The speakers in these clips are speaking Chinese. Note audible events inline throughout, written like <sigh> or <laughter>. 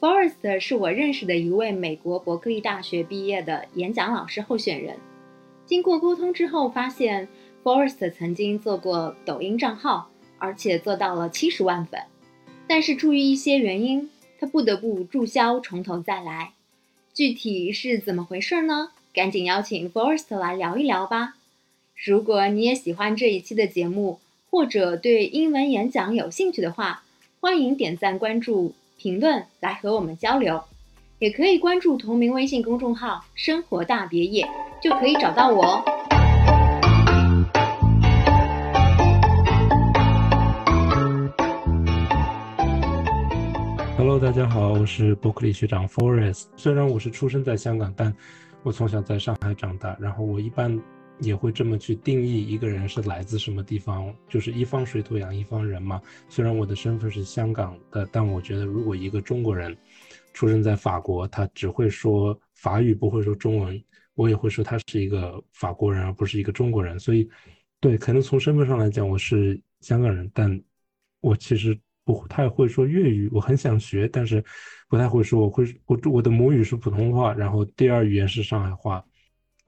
Forest 是我认识的一位美国伯克利大学毕业的演讲老师候选人。经过沟通之后，发现 Forest 曾经做过抖音账号，而且做到了七十万粉。但是出于一些原因，他不得不注销，从头再来。具体是怎么回事呢？赶紧邀请 Forrest 来聊一聊吧。如果你也喜欢这一期的节目，或者对英文演讲有兴趣的话，欢迎点赞、关注、评论来和我们交流。也可以关注同名微信公众号“生活大别野”，就可以找到我哦。Hello，大家好，我是伯克利学长 Forrest。虽然我是出生在香港，但我从小在上海长大。然后我一般也会这么去定义一个人是来自什么地方，就是一方水土养一方人嘛。虽然我的身份是香港的，但我觉得如果一个中国人出生在法国，他只会说法语，不会说中文，我也会说他是一个法国人，而不是一个中国人。所以，对，可能从身份上来讲我是香港人，但我其实。不太会说粤语，我很想学，但是不太会说。我会我我的母语是普通话，然后第二语言是上海话。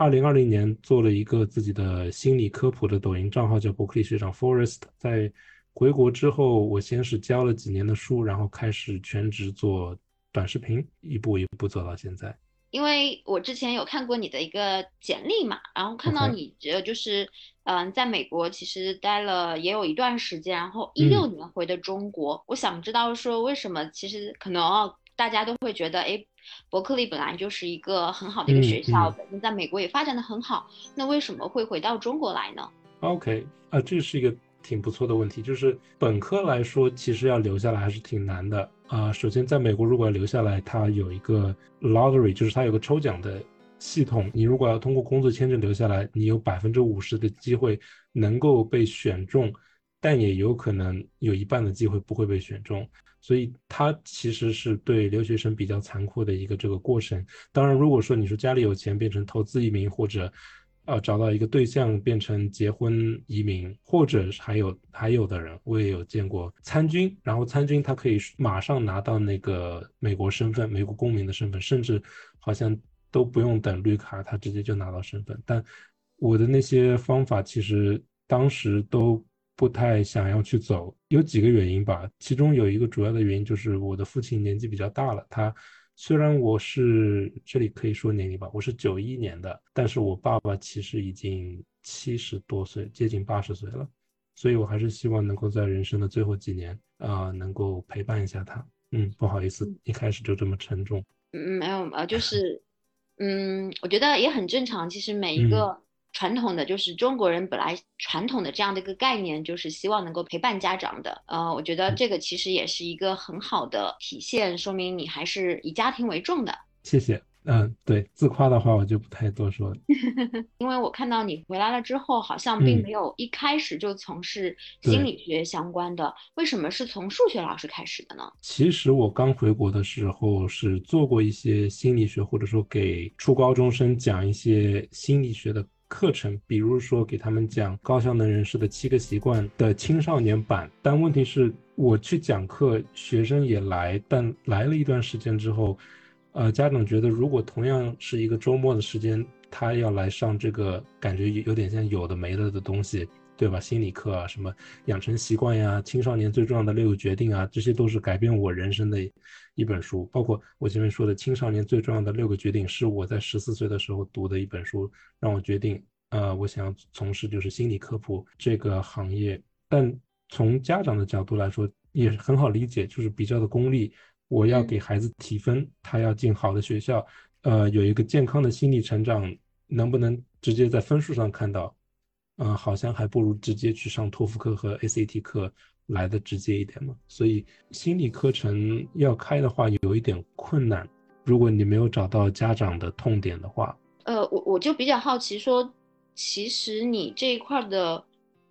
二零二零年做了一个自己的心理科普的抖音账号，叫伯克利学长 Forest。在回国之后，我先是教了几年的书，然后开始全职做短视频，一步一步走到现在。因为我之前有看过你的一个简历嘛，然后看到你呃就是，嗯，在美国其实待了也有一段时间，然后一六年回的中国。我想知道说为什么，其实可能大家都会觉得，哎，伯克利本来就是一个很好的一个学校，本身在美国也发展的很好，那为什么会回到中国来呢？OK，啊，这是一个。挺不错的问题，就是本科来说，其实要留下来还是挺难的啊。首先，在美国如果要留下来，它有一个 lottery，就是它有个抽奖的系统。你如果要通过工作签证留下来，你有百分之五十的机会能够被选中，但也有可能有一半的机会不会被选中。所以它其实是对留学生比较残酷的一个这个过程。当然，如果说你说家里有钱，变成投资移民或者。呃，找到一个对象变成结婚移民，或者还有还有的人，我也有见过参军，然后参军他可以马上拿到那个美国身份，美国公民的身份，甚至好像都不用等绿卡，他直接就拿到身份。但我的那些方法其实当时都不太想要去走，有几个原因吧，其中有一个主要的原因就是我的父亲年纪比较大了，他。虽然我是这里可以说年龄吧，我是九一年的，但是我爸爸其实已经七十多岁，接近八十岁了，所以我还是希望能够在人生的最后几年啊，能够陪伴一下他。嗯，不好意思，一开始就这么沉重。嗯，没有呃，就 <laughs> 是，嗯，我觉得也很正常。其实每一个。传统的就是中国人本来传统的这样的一个概念，就是希望能够陪伴家长的。呃，我觉得这个其实也是一个很好的体现，说明你还是以家庭为重的。谢谢。嗯，对，自夸的话我就不太多说了。<laughs> 因为我看到你回来了之后，好像并没有一开始就从事心理学相关的，为什么是从数学老师开始的呢？其实我刚回国的时候是做过一些心理学，或者说给初高中生讲一些心理学的。课程，比如说给他们讲高效能人士的七个习惯的青少年版，但问题是，我去讲课，学生也来，但来了一段时间之后，呃，家长觉得如果同样是一个周末的时间，他要来上这个，感觉有点像有的没的的东西。对吧？心理课啊，什么养成习惯呀，青少年最重要的六个决定啊，这些都是改变我人生的一本书。包括我前面说的青少年最重要的六个决定，是我在十四岁的时候读的一本书，让我决定，呃，我想要从事就是心理科普这个行业。但从家长的角度来说，也很好理解，就是比较的功利。我要给孩子提分，他要进好的学校，呃，有一个健康的心理成长，能不能直接在分数上看到？嗯，好像还不如直接去上托福课和 ACT 课来的直接一点嘛。所以心理课程要开的话，有一点困难。如果你没有找到家长的痛点的话，呃，我我就比较好奇，说其实你这一块的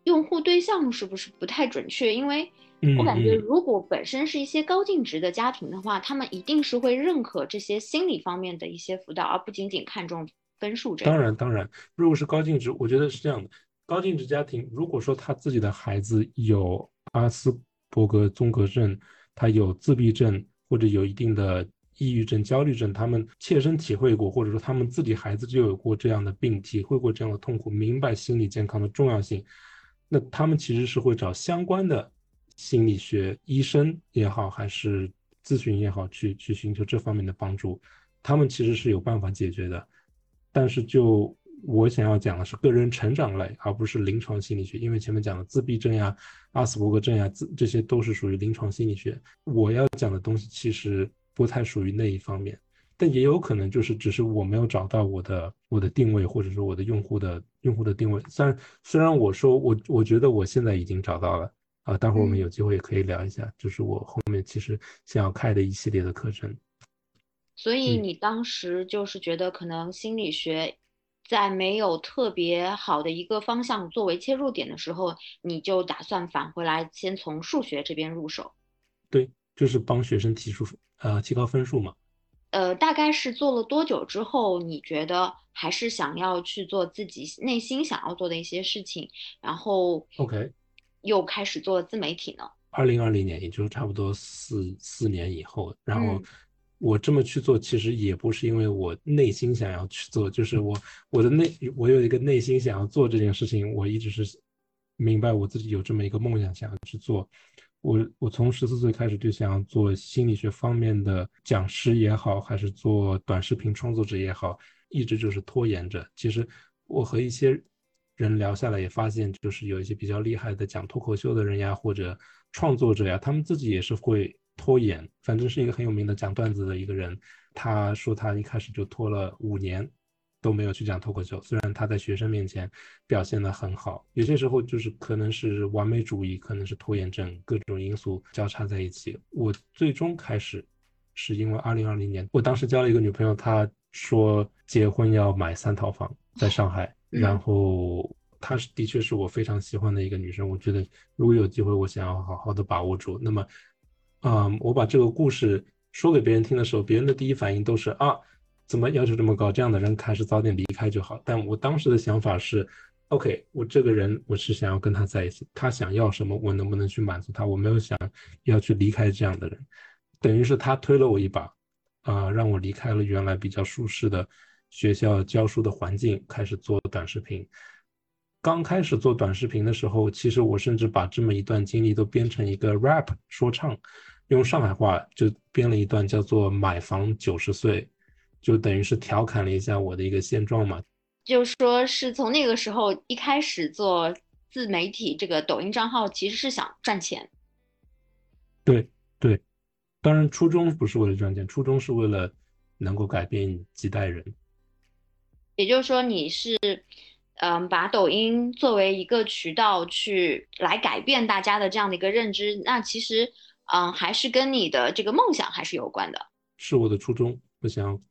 用户对象是不是不太准确？因为我感觉，如果本身是一些高净值的家庭的话，他们一定是会认可这些心理方面的一些辅导，而不仅仅看重分数这样。当然，当然，如果是高净值，我觉得是这样的。高净值家庭，如果说他自己的孩子有阿斯伯格综合症，他有自闭症，或者有一定的抑郁症、焦虑症，他们切身体会过，或者说他们自己孩子就有过这样的病，体会过这样的痛苦，明白心理健康的重要性，那他们其实是会找相关的心理学医生也好，还是咨询也好，去去寻求这方面的帮助。他们其实是有办法解决的，但是就。我想要讲的是个人成长类，而不是临床心理学，因为前面讲的自闭症呀、阿斯伯格症呀，这这些都是属于临床心理学。我要讲的东西其实不太属于那一方面，但也有可能就是只是我没有找到我的我的定位，或者说我的用户的用户的定位。虽然虽然我说我我觉得我现在已经找到了啊，待会儿我们有机会也可以聊一下，就是我后面其实想要开的一系列的课程。所以你当时就是觉得可能心理学。在没有特别好的一个方向作为切入点的时候，你就打算返回来，先从数学这边入手。对，就是帮学生提出呃提高分数嘛。呃，大概是做了多久之后，你觉得还是想要去做自己内心想要做的一些事情，然后 OK，又开始做自媒体呢？二零二零年，也就是差不多四四年以后，然后。我这么去做，其实也不是因为我内心想要去做，就是我我的内我有一个内心想要做这件事情，我一直是明白我自己有这么一个梦想想要去做。我我从十四岁开始就想要做心理学方面的讲师也好，还是做短视频创作者也好，一直就是拖延着。其实我和一些人聊下来也发现，就是有一些比较厉害的讲脱口秀的人呀，或者创作者呀，他们自己也是会。拖延，反正是一个很有名的讲段子的一个人。他说他一开始就拖了五年，都没有去讲脱口秀。虽然他在学生面前表现得很好，有些时候就是可能是完美主义，可能是拖延症，各种因素交叉在一起。我最终开始是因为二零二零年，我当时交了一个女朋友，她说结婚要买三套房在上海，然后她是的确是我非常喜欢的一个女生。我觉得如果有机会，我想要好好的把握住。那么。嗯，我把这个故事说给别人听的时候，别人的第一反应都是啊，怎么要求这么高？这样的人还是早点离开就好。但我当时的想法是，OK，我这个人我是想要跟他在一起，他想要什么，我能不能去满足他？我没有想要去离开这样的人，等于是他推了我一把，啊，让我离开了原来比较舒适的学校教书的环境，开始做短视频。刚开始做短视频的时候，其实我甚至把这么一段经历都编成一个 rap 说唱。用上海话就编了一段叫做“买房九十岁”，就等于是调侃了一下我的一个现状嘛。就说是从那个时候一开始做自媒体，这个抖音账号其实是想赚钱。对对，当然初衷不是为了赚钱，初衷是为了能够改变几代人。也就是说，你是嗯，把抖音作为一个渠道去来改变大家的这样的一个认知，那其实。嗯，还是跟你的这个梦想还是有关的，是我的初衷。我想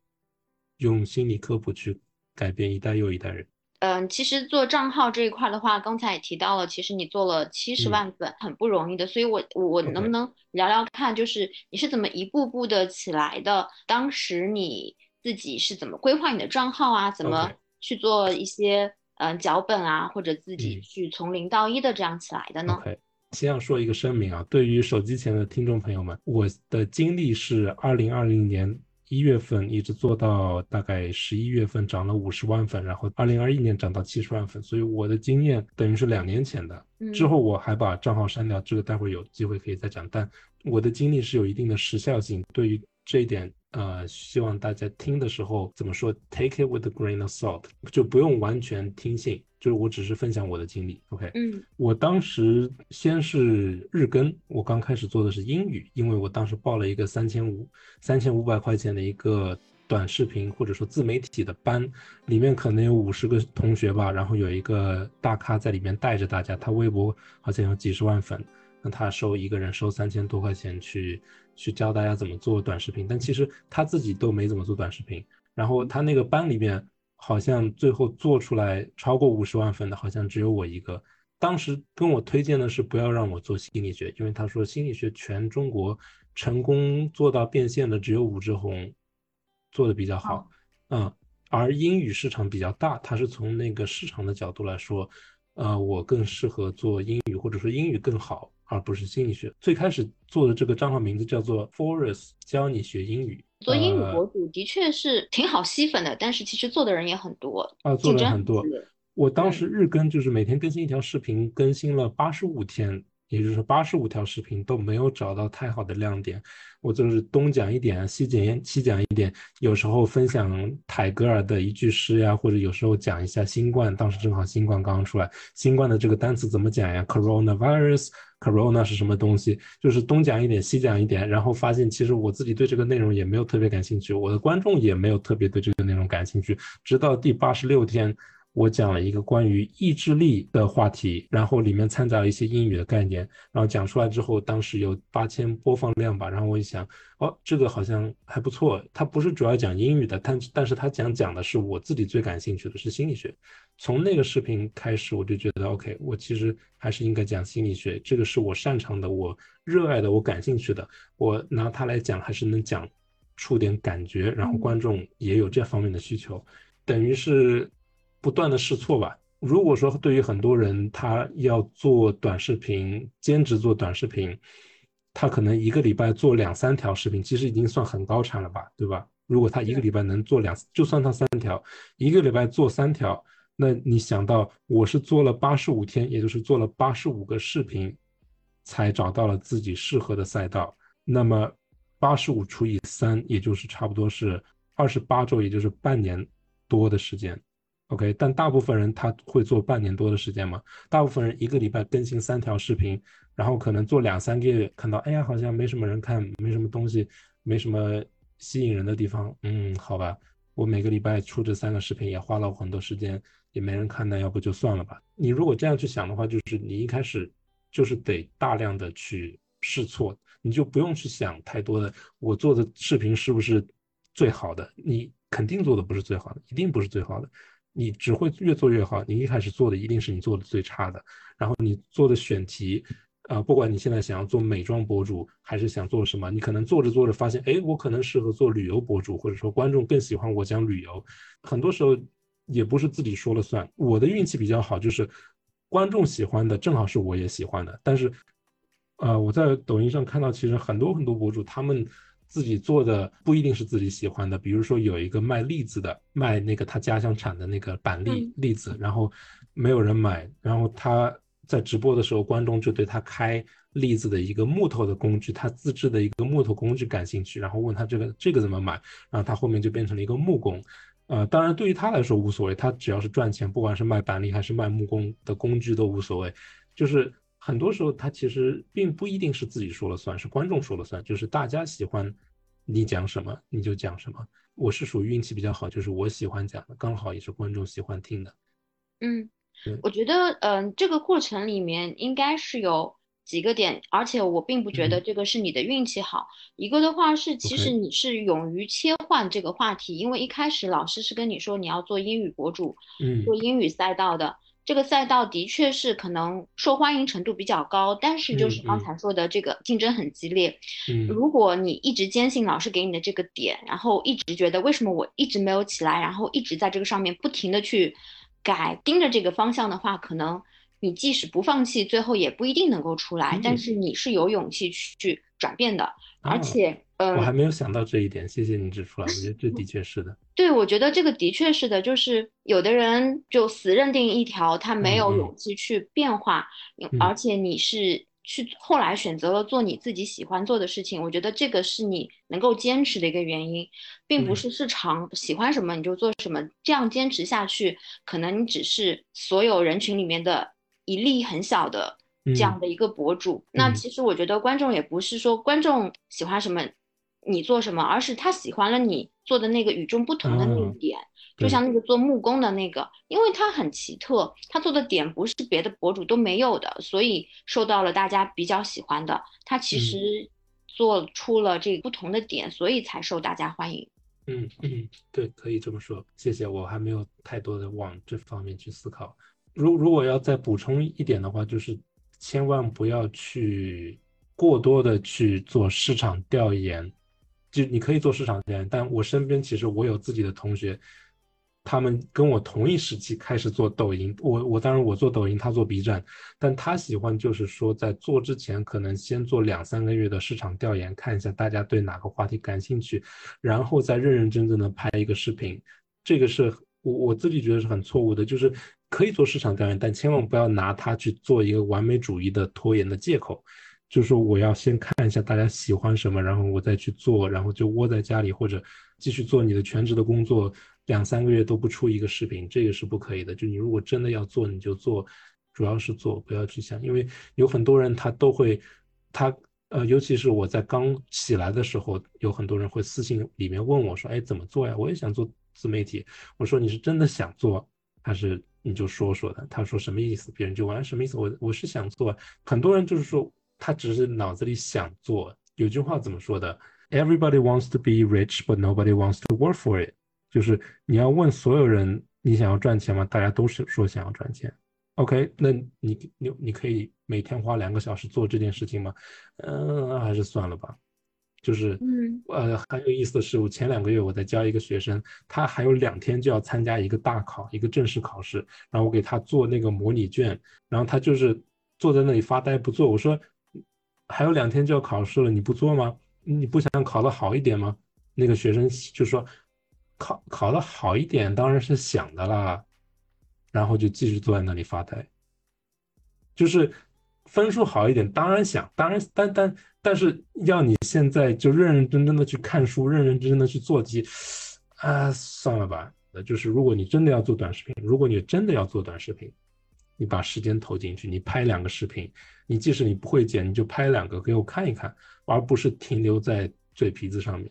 用心理科普去改变一代又一代人。嗯，其实做账号这一块的话，刚才也提到了，其实你做了七十万粉，很不容易的。所以，我我能不能聊聊看，就是你是怎么一步步的起来的？当时你自己是怎么规划你的账号啊？怎么去做一些嗯脚本啊，或者自己去从零到一的这样起来的呢？OK，？先要说一个声明啊，对于手机前的听众朋友们，我的经历是二零二零年一月份一直做到大概十一月份，涨了五十万粉，然后二零二一年涨到七十万粉，所以我的经验等于是两年前的。之后我还把账号删掉，这个待会儿有机会可以再讲。但我的经历是有一定的时效性，对于这一点，呃，希望大家听的时候怎么说，take it with a grain of salt，就不用完全听信。就是我只是分享我的经历，OK，嗯，我当时先是日更，我刚开始做的是英语，因为我当时报了一个三千五三千五百块钱的一个短视频或者说自媒体的班，里面可能有五十个同学吧，然后有一个大咖在里面带着大家，他微博好像有几十万粉，那他收一个人收三千多块钱去去教大家怎么做短视频，但其实他自己都没怎么做短视频，然后他那个班里面。好像最后做出来超过五十万粉的，好像只有我一个。当时跟我推荐的是不要让我做心理学，因为他说心理学全中国成功做到变现的只有武志红做的比较好，嗯，而英语市场比较大，他是从那个市场的角度来说，呃，我更适合做英语，或者说英语更好，而不是心理学。最开始做的这个账号名字叫做 Forest 教你学英语。做英语博主的确是挺好吸粉的，但是其实做的人也很多啊，做的很多。我当时日更就是每天更新一条视频，更新了八十五天。也就是说，八十五条视频都没有找到太好的亮点，我就是东讲一点，西讲西讲一点，有时候分享泰戈尔的一句诗呀，或者有时候讲一下新冠，当时正好新冠刚刚出来，新冠的这个单词怎么讲呀 Corona 是什么东西？就是东讲一点，西讲一点，然后发现其实我自己对这个内容也没有特别感兴趣，我的观众也没有特别对这个内容感兴趣，直到第八十六天。我讲了一个关于意志力的话题，然后里面掺杂了一些英语的概念，然后讲出来之后，当时有八千播放量吧。然后我一想，哦，这个好像还不错。它不是主要讲英语的，但但是他讲讲的是我自己最感兴趣的是心理学。从那个视频开始，我就觉得 OK，我其实还是应该讲心理学，这个是我擅长的，我热爱的，我感兴趣的。我拿它来讲，还是能讲出点感觉，然后观众也有这方面的需求，等于是。不断的试错吧。如果说对于很多人，他要做短视频，兼职做短视频，他可能一个礼拜做两三条视频，其实已经算很高产了吧，对吧？如果他一个礼拜能做两，就算他三条，一个礼拜做三条，那你想到我是做了八十五天，也就是做了八十五个视频，才找到了自己适合的赛道。那么八十五除以三，也就是差不多是二十八周，也就是半年多的时间。OK，但大部分人他会做半年多的时间嘛？大部分人一个礼拜更新三条视频，然后可能做两三个月，看到哎呀好像没什么人看，没什么东西，没什么吸引人的地方，嗯，好吧，我每个礼拜出这三个视频也花了很多时间，也没人看，那要不就算了吧。你如果这样去想的话，就是你一开始就是得大量的去试错，你就不用去想太多的我做的视频是不是最好的，你肯定做的不是最好的，一定不是最好的。你只会越做越好，你一开始做的一定是你做的最差的。然后你做的选题，啊，不管你现在想要做美妆博主，还是想做什么，你可能做着做着发现，哎，我可能适合做旅游博主，或者说观众更喜欢我讲旅游。很多时候也不是自己说了算。我的运气比较好，就是观众喜欢的正好是我也喜欢的。但是，呃，我在抖音上看到，其实很多很多博主他们。自己做的不一定是自己喜欢的，比如说有一个卖栗子的，卖那个他家乡产的那个板栗栗子，然后没有人买，然后他在直播的时候，观众就对他开栗子的一个木头的工具，他自制的一个木头工具感兴趣，然后问他这个这个怎么买，然后他后面就变成了一个木工，呃，当然对于他来说无所谓，他只要是赚钱，不管是卖板栗还是卖木工的工具都无所谓，就是。很多时候，他其实并不一定是自己说了算，是观众说了算。就是大家喜欢你讲什么，你就讲什么。我是属于运气比较好，就是我喜欢讲的，刚好也是观众喜欢听的。嗯，我觉得，嗯，这个过程里面应该是有几个点，而且我并不觉得这个是你的运气好。一个的话是，其实你是勇于切换这个话题，因为一开始老师是跟你说你要做英语博主，嗯，做英语赛道的。这个赛道的确是可能受欢迎程度比较高，但是就是刚才说的这个竞争很激烈。嗯，如果你一直坚信老师给你的这个点，然后一直觉得为什么我一直没有起来，然后一直在这个上面不停的去改，盯着这个方向的话，可能你即使不放弃，最后也不一定能够出来。但是你是有勇气去转变的，而且。我还没有想到这一点，谢谢你指出来。我觉得这 <laughs> 的确是的。对，我觉得这个的确是的，就是有的人就死认定一条，他没有勇气去变化，而且你是去后来选择了做你自己喜欢做的事情，我觉得这个是你能够坚持的一个原因，并不是市场喜欢什么你就做什么，这样坚持下去，可能你只是所有人群里面的一粒很小的这样的一个博主。那其实我觉得观众也不是说观众喜欢什么。你做什么，而是他喜欢了你做的那个与众不同的那一点，就像那个做木工的那个，因为他很奇特，他做的点不是别的博主都没有的，所以受到了大家比较喜欢的。他其实做出了这不同的点，所以才受大家欢迎。嗯嗯，对，可以这么说。谢谢，我还没有太多的往这方面去思考。如如果要再补充一点的话，就是千万不要去过多的去做市场调研。就你可以做市场调研，但我身边其实我有自己的同学，他们跟我同一时期开始做抖音，我我当然我做抖音，他做 B 站，但他喜欢就是说在做之前可能先做两三个月的市场调研，看一下大家对哪个话题感兴趣，然后再认认真真的拍一个视频。这个是我我自己觉得是很错误的，就是可以做市场调研，但千万不要拿它去做一个完美主义的拖延的借口。就是说我要先看一下大家喜欢什么，然后我再去做，然后就窝在家里或者继续做你的全职的工作。两三个月都不出一个视频，这个是不可以的。就你如果真的要做，你就做，主要是做，不要去想，因为有很多人他都会，他呃，尤其是我在刚起来的时候，有很多人会私信里面问我说：“哎，怎么做呀？我也想做自媒体。”我说：“你是真的想做，还是你就说说的？”他说：“什么意思？”别人就问：“什么意思？”我我是想做。很多人就是说，他只是脑子里想做。有句话怎么说的？Everybody wants to be rich, but nobody wants to work for it. 就是你要问所有人，你想要赚钱吗？大家都是说想要赚钱。OK，那你你你可以每天花两个小时做这件事情吗？嗯，还是算了吧。就是，嗯，呃，很有意思的是，我前两个月我在教一个学生，他还有两天就要参加一个大考，一个正式考试，然后我给他做那个模拟卷，然后他就是坐在那里发呆不做。我说，还有两天就要考试了，你不做吗？你不想考得好一点吗？那个学生就说。考考得好一点当然是想的啦，然后就继续坐在那里发呆。就是分数好一点当然想，当然但但但是要你现在就认认真真的去看书，认认真真的去做题，啊，算了吧。那就是如果你真的要做短视频，如果你真的要做短视频，你把时间投进去，你拍两个视频，你即使你不会剪，你就拍两个给我看一看，而不是停留在嘴皮子上面。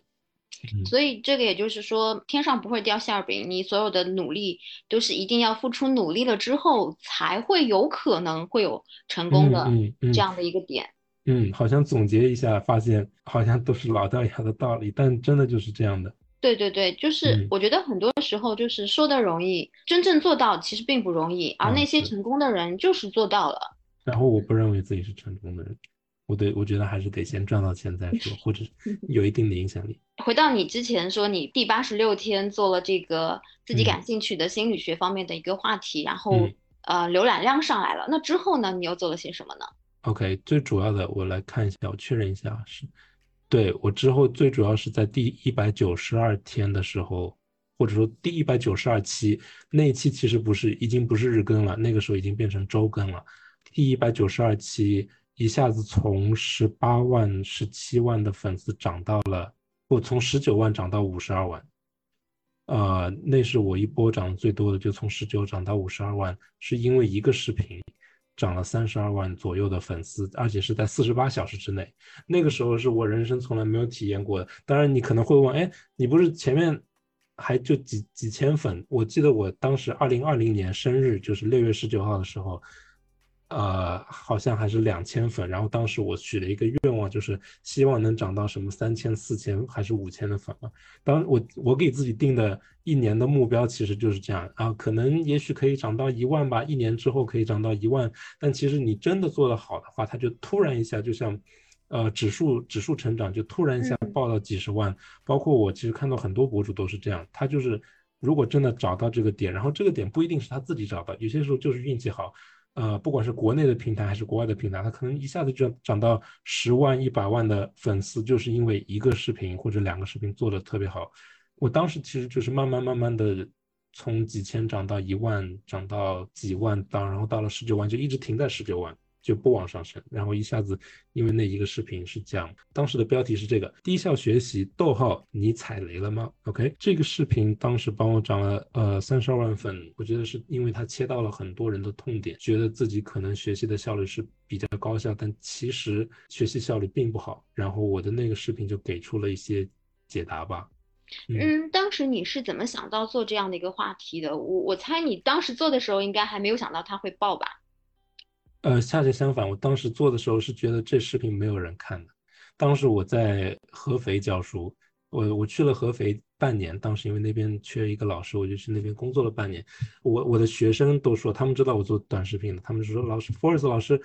所以这个也就是说，天上不会掉馅饼，你所有的努力都是一定要付出努力了之后，才会有可能会有成功的这样的一个点。嗯，好像总结一下，发现好像都是老掉牙的道理，但真的就是这样的。对对对，就是我觉得很多时候就是说的容易，真正做到其实并不容易，而那些成功的人就是做到了。然后我不认为自己是成功的人。我对我觉得还是得先赚到钱再说，或者 <laughs> 有一定的影响力。回到你之前说，你第八十六天做了这个自己感兴趣的心理学方面的一个话题，然后呃浏览量上来了，那之后呢，你又做了些什么呢？OK，最主要的我来看一下，我确认一下是，对我之后最主要是在第一百九十二天的时候，或者说第一百九十二期那一期其实不是已经不是日更了，那个时候已经变成周更了，第一百九十二期。一下子从十八万、十七万的粉丝涨到了，不，从十九万涨到五十二万，呃，那是我一波涨最多的，就从十九涨到五十二万，是因为一个视频涨了三十二万左右的粉丝，而且是在四十八小时之内。那个时候是我人生从来没有体验过的。当然，你可能会问，哎，你不是前面还就几几千粉？我记得我当时二零二零年生日就是六月十九号的时候。呃，好像还是两千粉，然后当时我许了一个愿望，就是希望能涨到什么三千、四千还是五千的粉啊。当我我给自己定的一年的目标其实就是这样啊，可能也许可以涨到一万吧，一年之后可以涨到一万。但其实你真的做得好的话，它就突然一下就像，呃，指数指数成长就突然一下爆到几十万。包括我其实看到很多博主都是这样，他就是如果真的找到这个点，然后这个点不一定是他自己找的，有些时候就是运气好。呃，不管是国内的平台还是国外的平台，它可能一下子就涨到十万、一百万的粉丝，就是因为一个视频或者两个视频做的特别好。我当时其实就是慢慢慢慢的从几千涨到一万，涨到几万，当然后到了十九万，就一直停在十九万。就不往上升，然后一下子，因为那一个视频是讲，当时的标题是这个低效学习，逗号，你踩雷了吗？OK，这个视频当时帮我涨了呃三十二万粉，我觉得是因为它切到了很多人的痛点，觉得自己可能学习的效率是比较高效，但其实学习效率并不好。然后我的那个视频就给出了一些解答吧。嗯，当时你是怎么想到做这样的一个话题的？我我猜你当时做的时候应该还没有想到它会爆吧？呃，恰恰相反，我当时做的时候是觉得这视频没有人看的。当时我在合肥教书，我我去了合肥半年，当时因为那边缺一个老师，我就去那边工作了半年。我我的学生都说，他们知道我做短视频的，他们说老师，Forest 老师，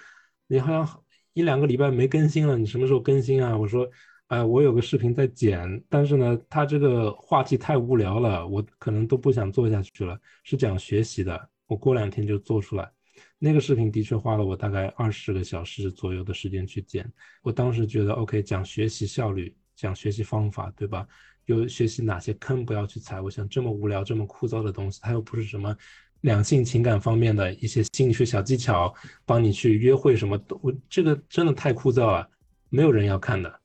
你好像一两个礼拜没更新了，你什么时候更新啊？我说。哎，我有个视频在剪，但是呢，它这个话题太无聊了，我可能都不想做下去了。是讲学习的，我过两天就做出来。那个视频的确花了我大概二十个小时左右的时间去剪。我当时觉得，OK，讲学习效率，讲学习方法，对吧？有学习哪些坑不要去踩。我想这么无聊、这么枯燥的东西，它又不是什么两性情感方面的一些心理学小技巧，帮你去约会什么，我这个真的太枯燥了，没有人要看的。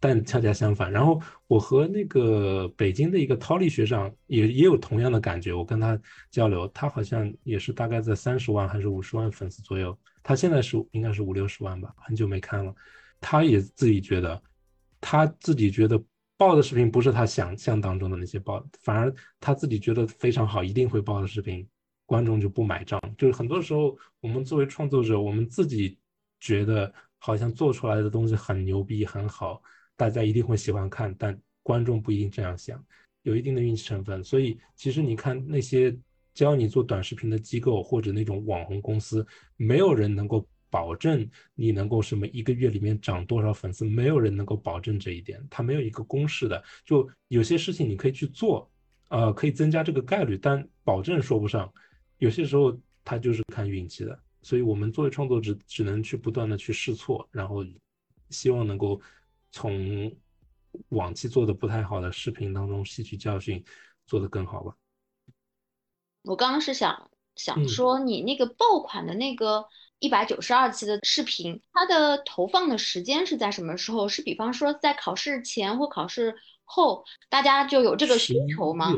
但恰恰相反，然后我和那个北京的一个涛力学长也也有同样的感觉。我跟他交流，他好像也是大概在三十万还是五十万粉丝左右。他现在是应该是五六十万吧，很久没看了。他也自己觉得，他自己觉得爆的视频不是他想象当中的那些爆，反而他自己觉得非常好，一定会爆的视频，观众就不买账。就是很多时候，我们作为创作者，我们自己觉得好像做出来的东西很牛逼、很好。大家一定会喜欢看，但观众不一定这样想，有一定的运气成分。所以，其实你看那些教你做短视频的机构或者那种网红公司，没有人能够保证你能够什么一个月里面涨多少粉丝，没有人能够保证这一点，它没有一个公式的。就有些事情你可以去做，呃，可以增加这个概率，但保证说不上。有些时候它就是看运气的。所以我们作为创作者，只能去不断的去试错，然后希望能够。从往期做的不太好的视频当中吸取教训，做得更好吧。我刚刚是想想说，你那个爆款的那个一百九十二期的视频，它的投放的时间是在什么时候？是比方说在考试前或考试后，大家就有这个需求吗？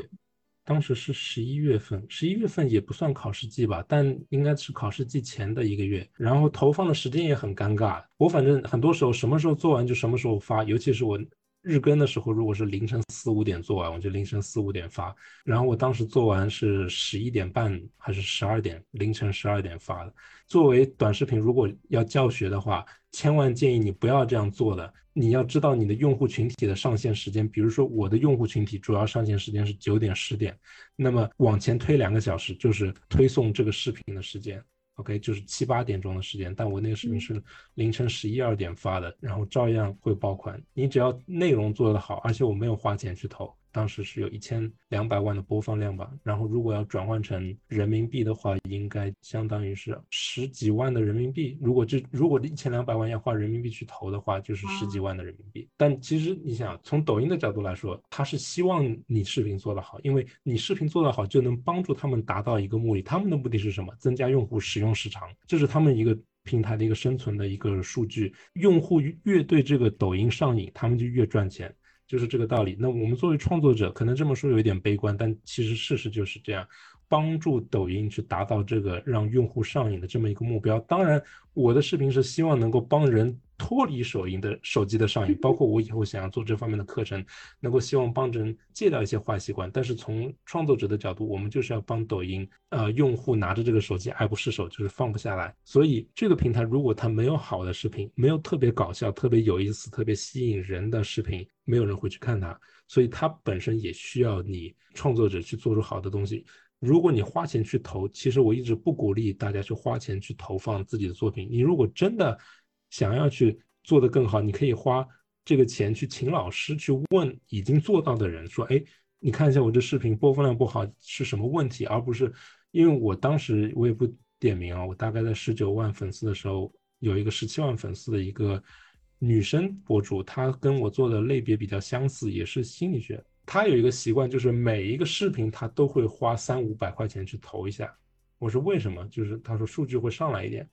当时是十一月份，十一月份也不算考试季吧，但应该是考试季前的一个月。然后投放的时间也很尴尬，我反正很多时候什么时候做完就什么时候发，尤其是我。日更的时候，如果是凌晨四五点做完，我就凌晨四五点发。然后我当时做完是十一点半还是十二点，凌晨十二点发的。作为短视频，如果要教学的话，千万建议你不要这样做的。你要知道你的用户群体的上线时间，比如说我的用户群体主要上线时间是九点十点，那么往前推两个小时就是推送这个视频的时间。OK，就是七八点钟的时间，但我那个视频是凌晨十一二点发的，然后照样会爆款。你只要内容做得好，而且我没有花钱去投。当时是有一千两百万的播放量吧，然后如果要转换成人民币的话，应该相当于是十几万的人民币。如果这如果一千两百万要花人民币去投的话，就是十几万的人民币。但其实你想，从抖音的角度来说，他是希望你视频做得好，因为你视频做得好，就能帮助他们达到一个目的。他们的目的是什么？增加用户使用时长，这是他们一个平台的一个生存的一个数据。用户越对这个抖音上瘾，他们就越赚钱。就是这个道理。那我们作为创作者，可能这么说有一点悲观，但其实事实就是这样。帮助抖音去达到这个让用户上瘾的这么一个目标。当然，我的视频是希望能够帮人脱离手淫的手机的上瘾，包括我以后想要做这方面的课程，能够希望帮人戒掉一些坏习惯。但是从创作者的角度，我们就是要帮抖音，呃，用户拿着这个手机爱不释手，就是放不下来。所以这个平台如果它没有好的视频，没有特别搞笑、特别有意思、特别吸引人的视频，没有人会去看它。所以它本身也需要你创作者去做出好的东西。如果你花钱去投，其实我一直不鼓励大家去花钱去投放自己的作品。你如果真的想要去做得更好，你可以花这个钱去请老师去问已经做到的人，说：“哎，你看一下我这视频播放量不好是什么问题？”而不是因为我当时我也不点名啊，我大概在十九万粉丝的时候，有一个十七万粉丝的一个女生博主，她跟我做的类别比较相似，也是心理学。他有一个习惯，就是每一个视频他都会花三五百块钱去投一下。我说为什么？就是他说数据会上来一点。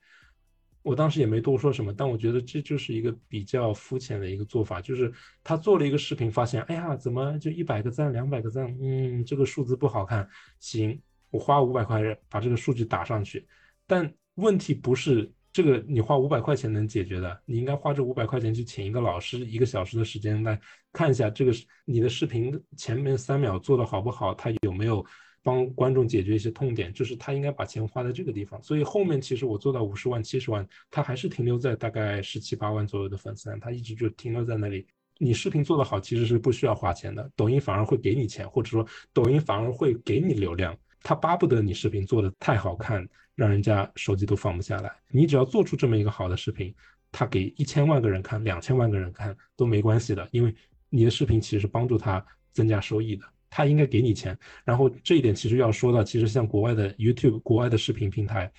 我当时也没多说什么，但我觉得这就是一个比较肤浅的一个做法。就是他做了一个视频，发现哎呀，怎么就一百个赞、两百个赞？嗯，这个数字不好看。行，我花五百块把这个数据打上去。但问题不是。这个你花五百块钱能解决的，你应该花这五百块钱去请一个老师，一个小时的时间来看一下这个你的视频前面三秒做的好不好，他有没有帮观众解决一些痛点，就是他应该把钱花在这个地方。所以后面其实我做到五十万、七十万，他还是停留在大概十七八万左右的粉丝量，他一直就停留在那里。你视频做得好，其实是不需要花钱的，抖音反而会给你钱，或者说抖音反而会给你流量，他巴不得你视频做的太好看。让人家手机都放不下来。你只要做出这么一个好的视频，他给一千万个人看、两千万个人看都没关系的，因为你的视频其实是帮助他增加收益的，他应该给你钱。然后这一点其实要说到，其实像国外的 YouTube、国外的视频平台，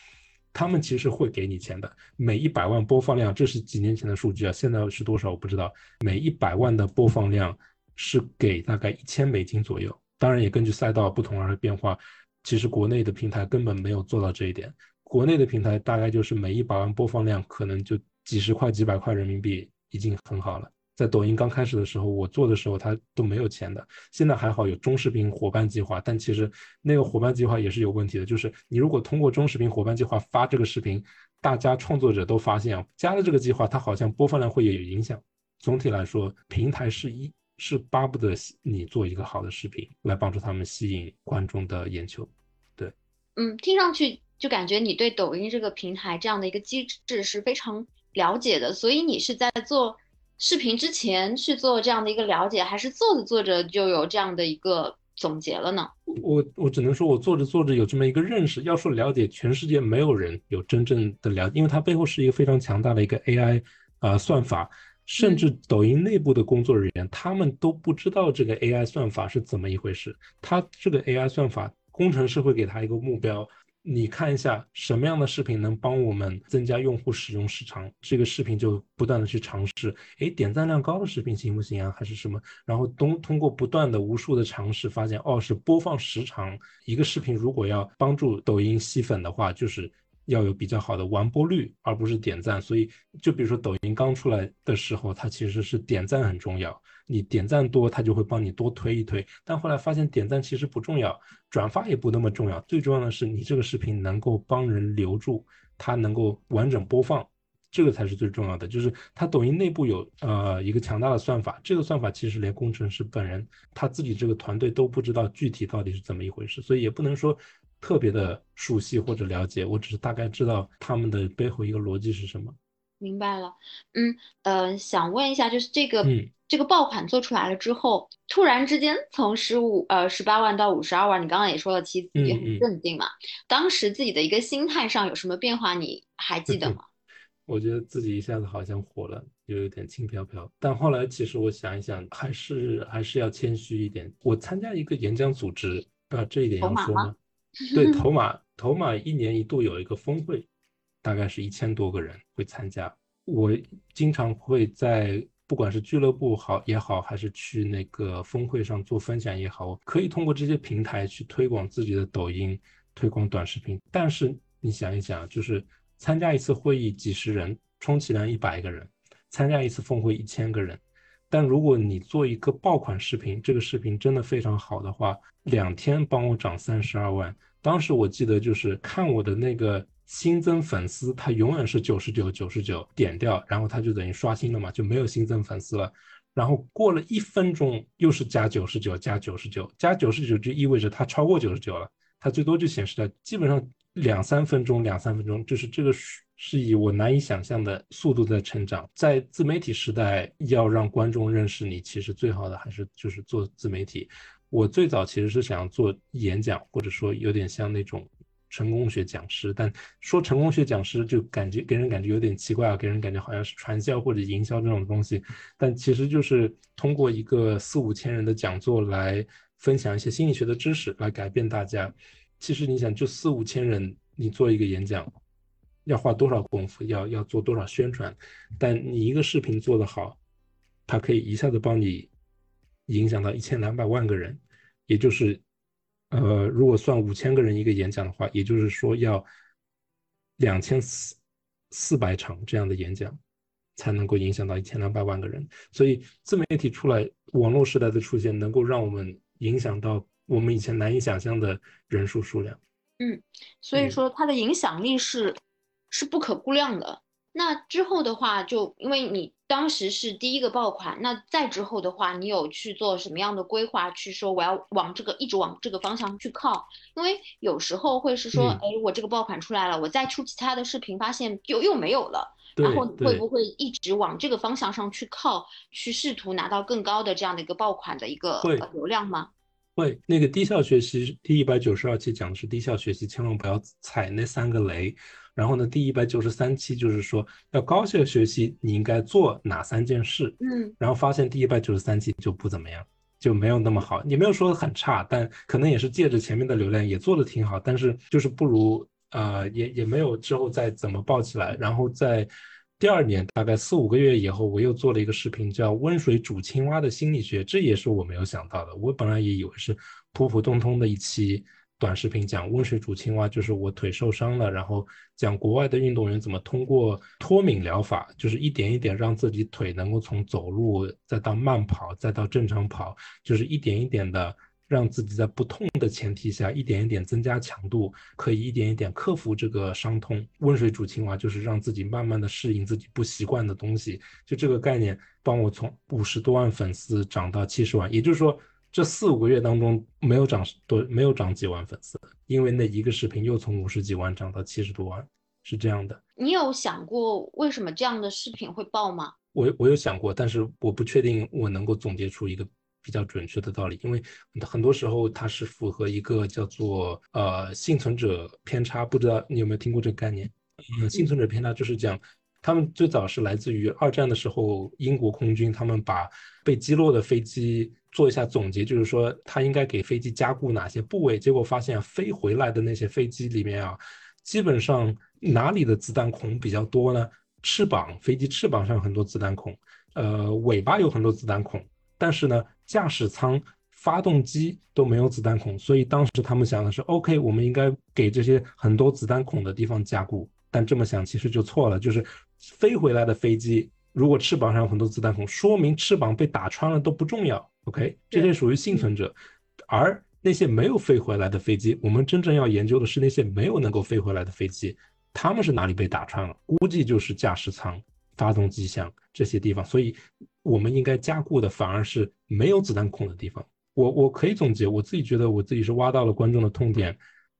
他们其实会给你钱的。每一百万播放量，这是几年前的数据啊，现在是多少我不知道。每一百万的播放量是给大概一千美金左右，当然也根据赛道不同而变化。其实国内的平台根本没有做到这一点，国内的平台大概就是每一百万播放量可能就几十块、几百块人民币已经很好了。在抖音刚开始的时候，我做的时候它都没有钱的。现在还好有中视频伙伴计划，但其实那个伙伴计划也是有问题的，就是你如果通过中视频伙伴计划发这个视频，大家创作者都发现啊加了这个计划，它好像播放量会有影响。总体来说，平台是一。是巴不得你做一个好的视频，来帮助他们吸引观众的眼球。对，嗯，听上去就感觉你对抖音这个平台这样的一个机制是非常了解的。所以你是在做视频之前去做这样的一个了解，还是做着做着就有这样的一个总结了呢？我我只能说我做着做着有这么一个认识。要说了解，全世界没有人有真正的了解，因为它背后是一个非常强大的一个 AI 啊算法。甚至抖音内部的工作人员，他们都不知道这个 AI 算法是怎么一回事。他这个 AI 算法，工程师会给他一个目标，你看一下什么样的视频能帮我们增加用户使用时长，这个视频就不断的去尝试。哎，点赞量高的视频行不行啊？还是什么？然后通通过不断的无数的尝试，发现哦，是播放时长。一个视频如果要帮助抖音吸粉的话，就是。要有比较好的完播率，而不是点赞。所以，就比如说抖音刚出来的时候，它其实是点赞很重要。你点赞多，它就会帮你多推一推。但后来发现点赞其实不重要，转发也不那么重要。最重要的是你这个视频能够帮人留住，它能够完整播放，这个才是最重要的。就是它抖音内部有呃一个强大的算法，这个算法其实连工程师本人他自己这个团队都不知道具体到底是怎么一回事，所以也不能说。特别的熟悉或者了解，我只是大概知道他们的背后一个逻辑是什么。明白了，嗯呃，想问一下，就是这个嗯这个爆款做出来了之后，突然之间从十五呃十八万到五十二万，你刚刚也说了，其实也很镇定嘛。当时自己的一个心态上有什么变化，你还记得吗？<laughs> 我觉得自己一下子好像火了，就有点轻飘飘。但后来其实我想一想，还是还是要谦虚一点。我参加一个演讲组织，啊，这一点要说吗？<laughs> 对，头马头马一年一度有一个峰会，大概是一千多个人会参加。我经常会在不管是俱乐部好也好，还是去那个峰会上做分享也好，我可以通过这些平台去推广自己的抖音，推广短视频。但是你想一想，就是参加一次会议几十人，充其量一百个人；参加一次峰会一千个人。但如果你做一个爆款视频，这个视频真的非常好的话，两天帮我涨三十二万。当时我记得就是看我的那个新增粉丝，他永远是九十九九十九点掉，然后他就等于刷新了嘛，就没有新增粉丝了。然后过了一分钟，又是加九十九加九十九加九十九，就意味着它超过九十九了。它最多就显示了基本上两三分钟，两三分钟，就是这个是以我难以想象的速度在成长。在自媒体时代，要让观众认识你，其实最好的还是就是做自媒体。我最早其实是想要做演讲，或者说有点像那种成功学讲师，但说成功学讲师就感觉给人感觉有点奇怪啊，给人感觉好像是传销或者营销这种东西。但其实就是通过一个四五千人的讲座来分享一些心理学的知识，来改变大家。其实你想，就四五千人，你做一个演讲。要花多少功夫，要要做多少宣传，但你一个视频做得好，它可以一下子帮你影响到一千两百万个人，也就是，呃，如果算五千个人一个演讲的话，也就是说要两千四四百场这样的演讲，才能够影响到一千两百万个人。所以自媒体出来，网络时代的出现，能够让我们影响到我们以前难以想象的人数数量。嗯，所以说它的影响力是。是不可估量的。那之后的话，就因为你当时是第一个爆款，那再之后的话，你有去做什么样的规划？去说我要往这个一直往这个方向去靠？因为有时候会是说，哎，我这个爆款出来了，我再出其他的视频，发现又又没有了。然后会不会一直往这个方向上去靠，去试图拿到更高的这样的一个爆款的一个流量吗？会。那个低效学习第一百九十二期讲的是低效学习，千万不要踩那三个雷。然后呢，第一百九十三期就是说要高效学习，你应该做哪三件事？嗯，然后发现第一百九十三期就不怎么样，就没有那么好。也没有说很差，但可能也是借着前面的流量也做的挺好，但是就是不如呃，也也没有之后再怎么爆起来。然后在第二年大概四五个月以后，我又做了一个视频，叫《温水煮青蛙的心理学》，这也是我没有想到的。我本来也以为是普普通通的一期短视频，讲温水煮青蛙，就是我腿受伤了，然后讲国外的运动员怎么通过脱敏疗法，就是一点一点让自己腿能够从走路再到慢跑再到正常跑，就是一点一点的。让自己在不痛的前提下，一点一点增加强度，可以一点一点克服这个伤痛。温水煮青蛙就是让自己慢慢的适应自己不习惯的东西。就这个概念，帮我从五十多万粉丝涨到七十万。也就是说，这四五个月当中没有涨多，没有涨几万粉丝，因为那一个视频又从五十几万涨到七十多万，是这样的。你有想过为什么这样的视频会爆吗？我我有想过，但是我不确定我能够总结出一个。比较准确的道理，因为很多时候它是符合一个叫做呃幸存者偏差，不知道你有没有听过这个概念？嗯，幸存者偏差就是讲，他们最早是来自于二战的时候，英国空军他们把被击落的飞机做一下总结，就是说他应该给飞机加固哪些部位，结果发现飞回来的那些飞机里面啊，基本上哪里的子弹孔比较多呢？翅膀，飞机翅膀上很多子弹孔，呃，尾巴有很多子弹孔。但是呢，驾驶舱、发动机都没有子弹孔，所以当时他们想的是，OK，我们应该给这些很多子弹孔的地方加固。但这么想其实就错了，就是飞回来的飞机，如果翅膀上有很多子弹孔，说明翅膀被打穿了都不重要。OK，这些属于幸存者，而那些没有飞回来的飞机，我们真正要研究的是那些没有能够飞回来的飞机，他们是哪里被打穿了？估计就是驾驶舱。发动机箱这些地方，所以我们应该加固的反而是没有子弹孔的地方。我我可以总结，我自己觉得我自己是挖到了观众的痛点，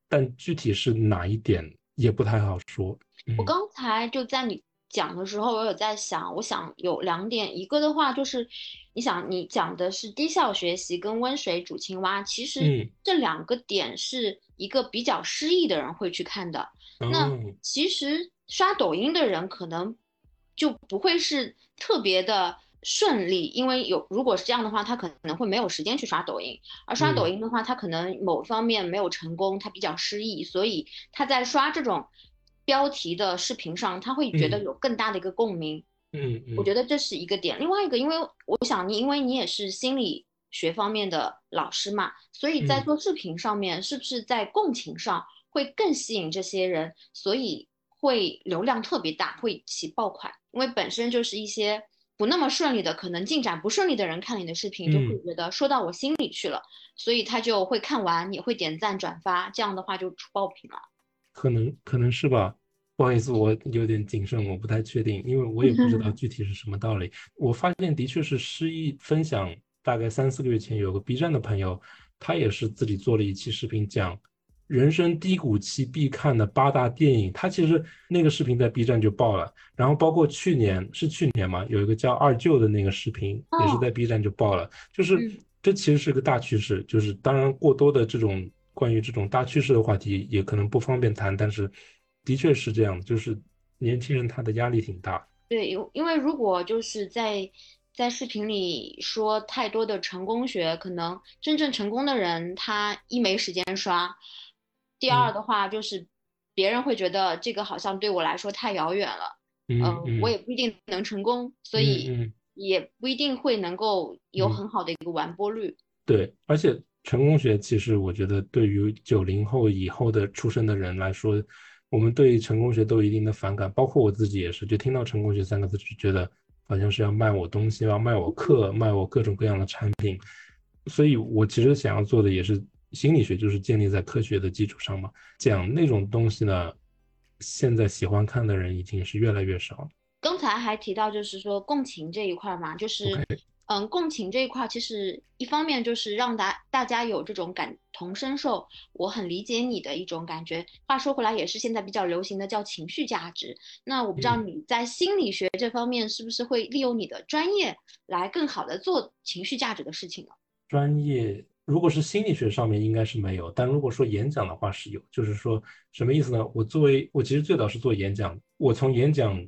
但具体是哪一点也不太好说。我刚才就在你讲的时候，我有在想，我想有两点，一个的话就是，你想你讲的是低效学习跟温水煮青蛙，其实这两个点是一个比较失意的人会去看的。那其实刷抖音的人可能。就不会是特别的顺利，因为有如果是这样的话，他可能会没有时间去刷抖音，而刷抖音的话，他可能某方面没有成功，他比较失意，所以他在刷这种标题的视频上，他会觉得有更大的一个共鸣。嗯，我觉得这是一个点。另外一个，因为我想你，因为你也是心理学方面的老师嘛，所以在做视频上面，是不是在共情上会更吸引这些人？所以。会流量特别大，会起爆款，因为本身就是一些不那么顺利的，可能进展不顺利的人看你的视频，就会觉得说到我心里去了，所以他就会看完，也会点赞转发，这样的话就出爆品了。可能可能是吧，不好意思，我有点谨慎，我不太确定，因为我也不知道 <laughs> 具体是什么道理。我发现的确是失忆分享，大概三四个月前有个 B 站的朋友，他也是自己做了一期视频讲。人生低谷期必看的八大电影，它其实那个视频在 B 站就爆了，然后包括去年是去年嘛，有一个叫二舅的那个视频也是在 B 站就爆了，就是这其实是个大趋势，就是当然过多的这种关于这种大趋势的话题也可能不方便谈，但是的确是这样，就是年轻人他的压力挺大。对，因因为如果就是在在视频里说太多的成功学，可能真正成功的人他一没时间刷。第二的话就是，别人会觉得这个好像对我来说太遥远了，嗯，我也不一定能成功，所以也不一定会能够有很好的一个完播率。对，而且成功学其实我觉得对于九零后以后的出生的人来说，我们对成功学都有一定的反感，包括我自己也是，就听到成功学三个字就觉得好像是要卖我东西，要卖我课，卖我各种各样的产品，所以我其实想要做的也是。心理学就是建立在科学的基础上嘛，讲那种东西呢，现在喜欢看的人已经是越来越少。刚才还提到就是说共情这一块嘛，就是嗯，共情这一块其实一方面就是让大大家有这种感同身受，我很理解你的一种感觉。话说回来，也是现在比较流行的叫情绪价值。那我不知道你在心理学这方面是不是会利用你的专业来更好的做情绪价值的事情呢？专业。如果是心理学上面应该是没有，但如果说演讲的话是有。就是说什么意思呢？我作为我其实最早是做演讲，我从演讲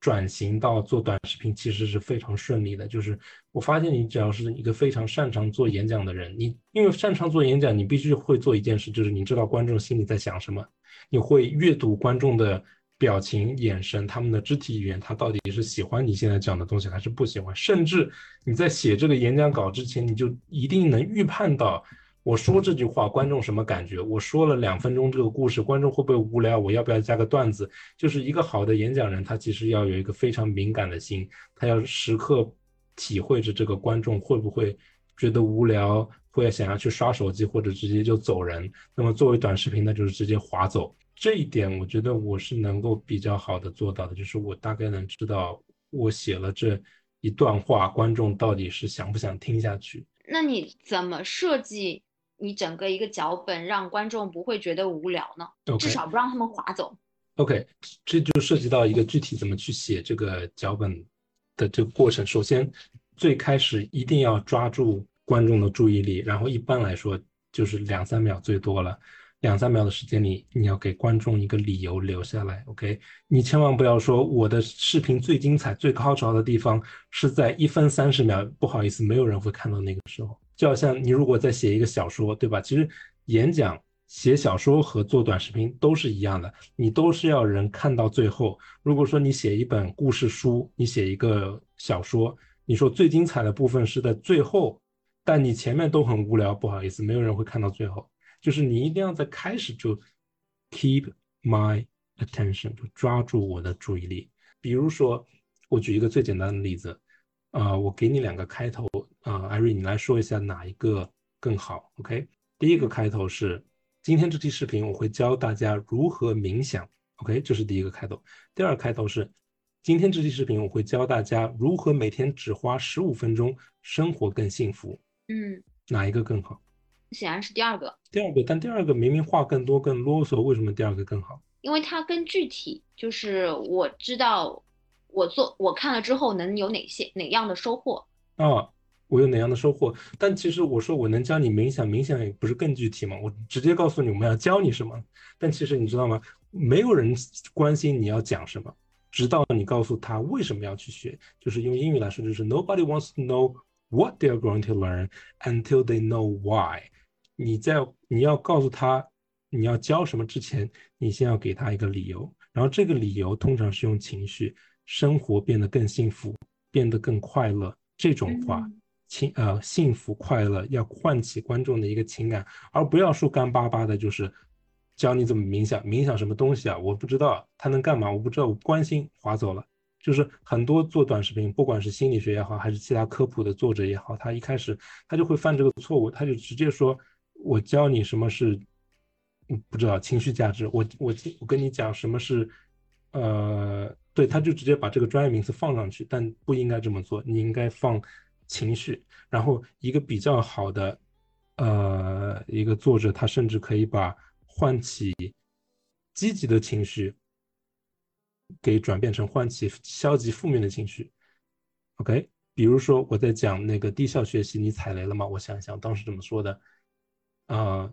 转型到做短视频其实是非常顺利的。就是我发现你只要是一个非常擅长做演讲的人，你因为擅长做演讲，你必须会做一件事，就是你知道观众心里在想什么，你会阅读观众的。表情、眼神，他们的肢体语言，他到底是喜欢你现在讲的东西，还是不喜欢？甚至你在写这个演讲稿之前，你就一定能预判到，我说这句话，观众什么感觉？我说了两分钟这个故事，观众会不会无聊？我要不要加个段子？就是一个好的演讲人，他其实要有一个非常敏感的心，他要时刻体会着这个观众会不会觉得无聊，会想要去刷手机，或者直接就走人。那么作为短视频那，就是直接划走。这一点我觉得我是能够比较好的做到的，就是我大概能知道我写了这一段话，观众到底是想不想听下去。那你怎么设计你整个一个脚本，让观众不会觉得无聊呢？至少不让他们划走。OK，这就涉及到一个具体怎么去写这个脚本的这个过程。首先，最开始一定要抓住观众的注意力，然后一般来说就是两三秒最多了。两三秒的时间里，你要给观众一个理由留下来，OK？你千万不要说我的视频最精彩、最高潮的地方是在一分三十秒，不好意思，没有人会看到那个时候。就好像你如果在写一个小说，对吧？其实演讲、写小说和做短视频都是一样的，你都是要人看到最后。如果说你写一本故事书，你写一个小说，你说最精彩的部分是在最后，但你前面都很无聊，不好意思，没有人会看到最后。就是你一定要在开始就 keep my attention，就抓住我的注意力。比如说，我举一个最简单的例子，啊，我给你两个开头，啊，艾瑞，你来说一下哪一个更好？OK，第一个开头是今天这期视频我会教大家如何冥想，OK，这是第一个开头。第二开头是今天这期视频我会教大家如何每天只花十五分钟生活更幸福。嗯，哪一个更好？显然是第二个，第二个，但第二个明明话更多更啰嗦，为什么第二个更好？因为它更具体，就是我知道我做我看了之后能有哪些哪样的收获啊，我有哪样的收获？但其实我说我能教你冥想，冥想也不是更具体吗？我直接告诉你我们要教你什么，但其实你知道吗？没有人关心你要讲什么，直到你告诉他为什么要去学，就是用英语来说就是 Nobody wants to know what they are going to learn until they know why。你在你要告诉他你要教什么之前，你先要给他一个理由，然后这个理由通常是用情绪，生活变得更幸福，变得更快乐这种话，情呃幸福快乐要唤起观众的一个情感，而不要说干巴巴的，就是教你怎么冥想，冥想什么东西啊？我不知道他能干嘛，我不知道，我不关心，划走了。就是很多做短视频，不管是心理学也好，还是其他科普的作者也好，他一开始他就会犯这个错误，他就直接说。我教你什么是，不知道情绪价值。我我我跟你讲什么是，呃，对，他就直接把这个专业名词放上去，但不应该这么做。你应该放情绪，然后一个比较好的，呃，一个作者，他甚至可以把唤起积极的情绪，给转变成唤起消极负面的情绪。OK，比如说我在讲那个低效学习，你踩雷了吗？我想一想，当时怎么说的。啊，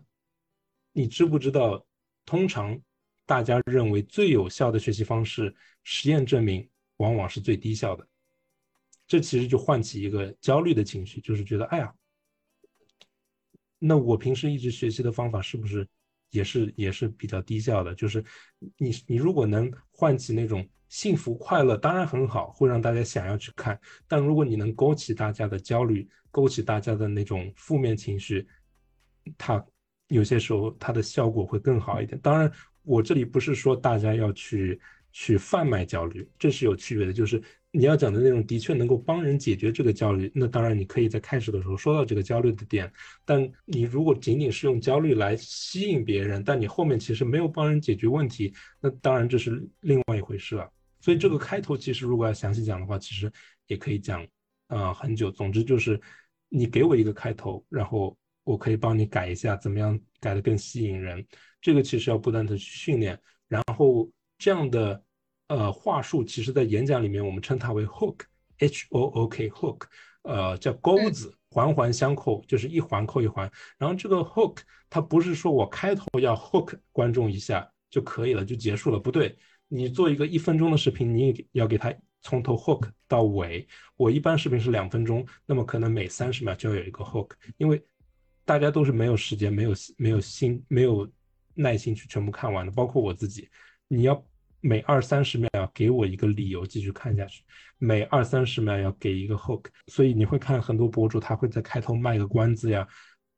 你知不知道？通常大家认为最有效的学习方式，实验证明往往是最低效的。这其实就唤起一个焦虑的情绪，就是觉得，哎呀，那我平时一直学习的方法是不是也是也是比较低效的？就是你你如果能唤起那种幸福快乐，当然很好，会让大家想要去看。但如果你能勾起大家的焦虑，勾起大家的那种负面情绪。它有些时候它的效果会更好一点。当然，我这里不是说大家要去去贩卖焦虑，这是有区别的。就是你要讲的内容的确能够帮人解决这个焦虑，那当然你可以在开始的时候说到这个焦虑的点。但你如果仅仅是用焦虑来吸引别人，但你后面其实没有帮人解决问题，那当然这是另外一回事了。所以这个开头其实如果要详细讲的话，其实也可以讲啊很久。总之就是你给我一个开头，然后。我可以帮你改一下，怎么样改的更吸引人？这个其实要不断的去训练，然后这样的呃话术，其实在演讲里面我们称它为 hook，h o o k hook，呃叫钩子环环相扣，就是一环扣一环。然后这个 hook 它不是说我开头要 hook 观众一下就可以了，就结束了，不对。你做一个一分钟的视频，你也要给它从头 hook 到尾。我一般视频是两分钟，那么可能每三十秒就要有一个 hook，因为大家都是没有时间、没有没有心、没有耐心去全部看完的，包括我自己。你要每二三十秒给我一个理由继续看下去，每二三十秒要给一个 hook。所以你会看很多博主，他会在开头卖个关子呀，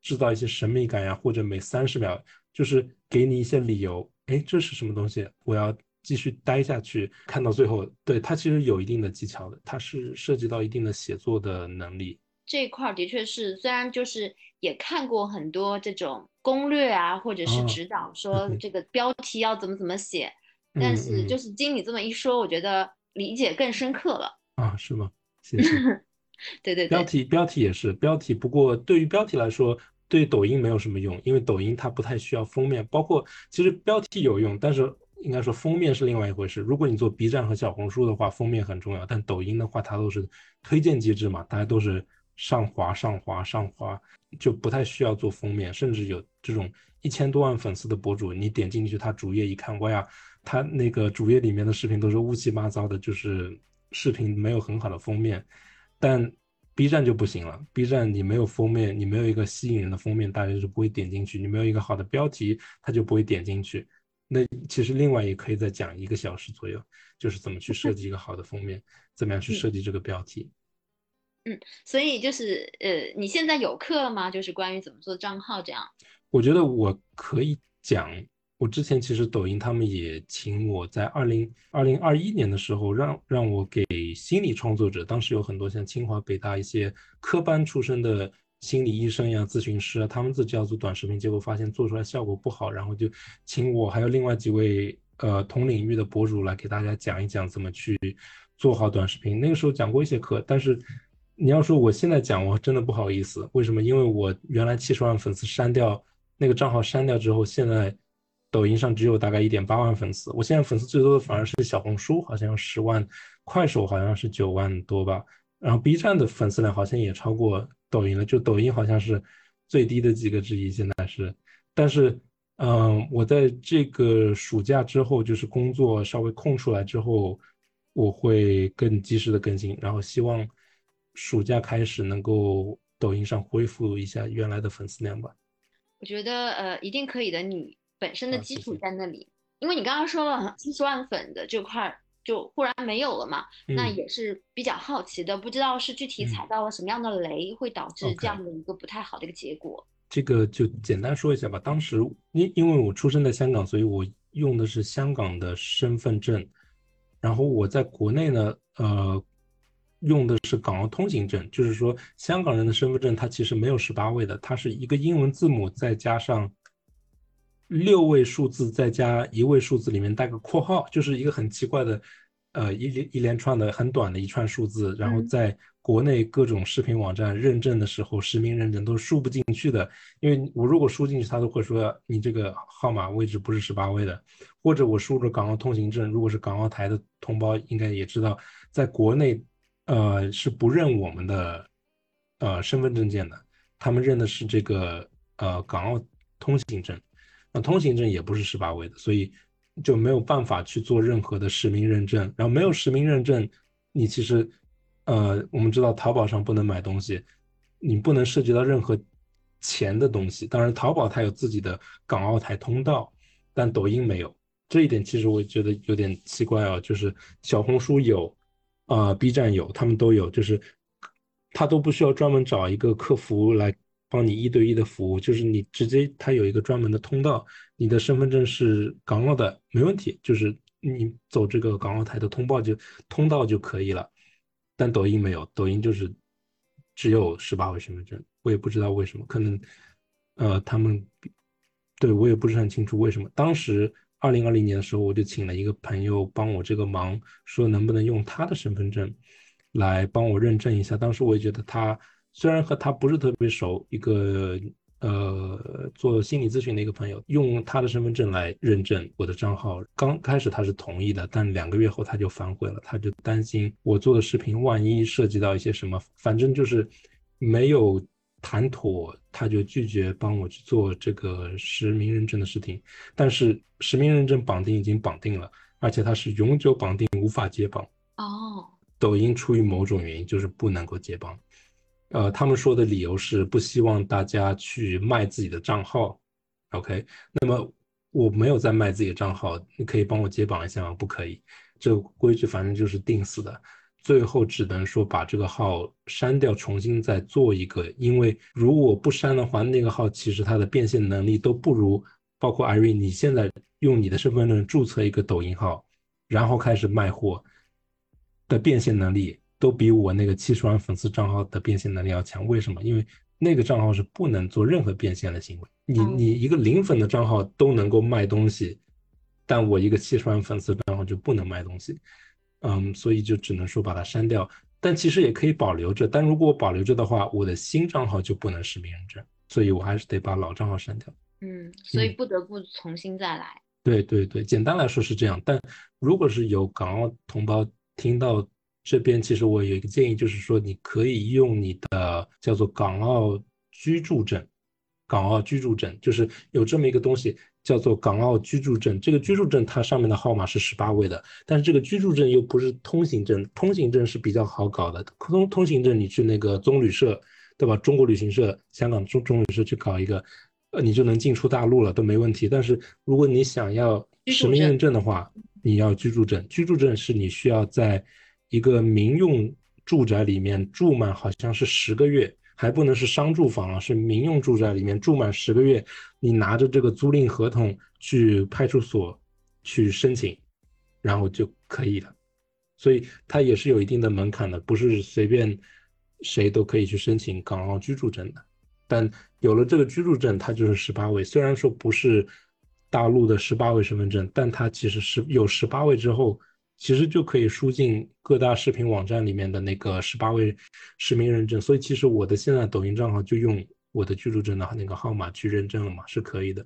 制造一些神秘感呀，或者每三十秒就是给你一些理由。哎，这是什么东西？我要。继续待下去，看到最后，对它其实有一定的技巧的，它是涉及到一定的写作的能力。这一块的确是，虽然就是也看过很多这种攻略啊，或者是指导，说这个标题要怎么怎么写，但是就是经你这么一说，我觉得理解更深刻了。啊，是吗？谢谢。<laughs> 对对对，标题标题也是标题，不过对于标题来说，对抖音没有什么用，因为抖音它不太需要封面，包括其实标题有用，但是。应该说封面是另外一回事。如果你做 B 站和小红书的话，封面很重要。但抖音的话，它都是推荐机制嘛，大家都是上滑、上滑、上滑，就不太需要做封面。甚至有这种一千多万粉丝的博主，你点进去他主页一看，哇呀，他那个主页里面的视频都是乌七八糟的，就是视频没有很好的封面。但 B 站就不行了，B 站你没有封面，你没有一个吸引人的封面，大家是不会点进去；你没有一个好的标题，他就不会点进去。那其实另外也可以再讲一个小时左右，就是怎么去设计一个好的封面，怎么样去设计这个标题。嗯，所以就是呃，你现在有课了吗？就是关于怎么做账号这样。我觉得我可以讲，我之前其实抖音他们也请我在二零二零二一年的时候，让让我给心理创作者，当时有很多像清华、北大一些科班出身的。心理医生呀，咨询师啊，他们自己要做短视频，结果发现做出来效果不好，然后就请我还有另外几位呃同领域的博主来给大家讲一讲怎么去做好短视频。那个时候讲过一些课，但是你要说我现在讲，我真的不好意思。为什么？因为我原来七十万粉丝删掉那个账号删掉之后，现在抖音上只有大概一点八万粉丝。我现在粉丝最多的反而是小红书，好像十万，快手好像是九万多吧。然后 B 站的粉丝量好像也超过。抖音了，就抖音好像是最低的几个之一，现在是。但是，嗯，我在这个暑假之后，就是工作稍微空出来之后，我会更及时的更新，然后希望暑假开始能够抖音上恢复一下原来的粉丝量吧。我觉得，呃，一定可以的。你本身的基础在那里，因为你刚刚说了七十万粉的这块。就忽然没有了嘛？那也是比较好奇的，不知道是具体踩到了什么样的雷，会导致这样的一个不太好的一个结果。这个就简单说一下吧。当时因因为我出生在香港，所以我用的是香港的身份证。然后我在国内呢，呃，用的是港澳通行证，就是说香港人的身份证它其实没有十八位的，它是一个英文字母再加上。六位数字再加一位数字，里面带个括号，就是一个很奇怪的，呃，一连一连串的很短的一串数字。然后在国内各种视频网站认证的时候，实名认证都输不进去的，因为我如果输进去，他都会说你这个号码位置不是十八位的。或者我输入港澳通行证，如果是港澳台的同胞，应该也知道，在国内，呃，是不认我们的，呃，身份证件的，他们认的是这个，呃，港澳通行证。那通行证也不是十八位的，所以就没有办法去做任何的实名认证。然后没有实名认证，你其实，呃，我们知道淘宝上不能买东西，你不能涉及到任何钱的东西。当然，淘宝它有自己的港澳台通道，但抖音没有。这一点其实我觉得有点奇怪哦，就是小红书有，啊，B 站有，他们都有，就是他都不需要专门找一个客服来。帮你一对一的服务，就是你直接他有一个专门的通道，你的身份证是港澳的，没问题，就是你走这个港澳台的通报就通道就可以了。但抖音没有，抖音就是只有十八位身份证，我也不知道为什么，可能呃他们对我也不是很清楚为什么。当时二零二零年的时候，我就请了一个朋友帮我这个忙，说能不能用他的身份证来帮我认证一下。当时我也觉得他。虽然和他不是特别熟，一个呃做心理咨询的一个朋友用他的身份证来认证我的账号，刚开始他是同意的，但两个月后他就反悔了，他就担心我做的视频万一涉及到一些什么，反正就是没有谈妥，他就拒绝帮我去做这个实名认证的事情。但是实名认证绑定已经绑定了，而且它是永久绑定，无法解绑。哦，抖音出于某种原因就是不能够解绑。呃，他们说的理由是不希望大家去卖自己的账号。OK，那么我没有在卖自己的账号，你可以帮我解绑一下吗？不可以，这个规矩反正就是定死的。最后只能说把这个号删掉，重新再做一个。因为如果不删的话，那个号其实它的变现能力都不如，包括艾瑞，你现在用你的身份证注册一个抖音号，然后开始卖货的变现能力，都比我那个七十万粉丝账号的变现能力要强。为什么？因为那个账号是不能做任何变现的行为。你你一个零粉的账号都能够卖东西，但我一个七十万粉丝账号就不能卖东西。嗯，所以就只能说把它删掉，但其实也可以保留着。但如果我保留着的话，我的新账号就不能实名认证，所以我还是得把老账号删掉。嗯，所以不得不重新再来。对对对，简单来说是这样。但如果是有港澳同胞听到这边，其实我有一个建议，就是说你可以用你的叫做港澳居住证，港澳居住证就是有这么一个东西。叫做港澳居住证，这个居住证它上面的号码是十八位的，但是这个居住证又不是通行证，通行证是比较好搞的。通通行证你去那个棕旅社，对吧？中国旅行社、香港中中旅社去搞一个，呃，你就能进出大陆了，都没问题。但是如果你想要实名认证的话，你要居住证。居住证是你需要在一个民用住宅里面住满，好像是十个月。还不能是商住房啊，是民用住宅里面住满十个月，你拿着这个租赁合同去派出所去申请，然后就可以了。所以它也是有一定的门槛的，不是随便谁都可以去申请港澳居住证的。但有了这个居住证，它就是十八位。虽然说不是大陆的十八位身份证，但它其实是有十八位之后。其实就可以输进各大视频网站里面的那个十八位实名认证，所以其实我的现在抖音账号就用我的居住证的那个号码去认证了嘛，是可以的。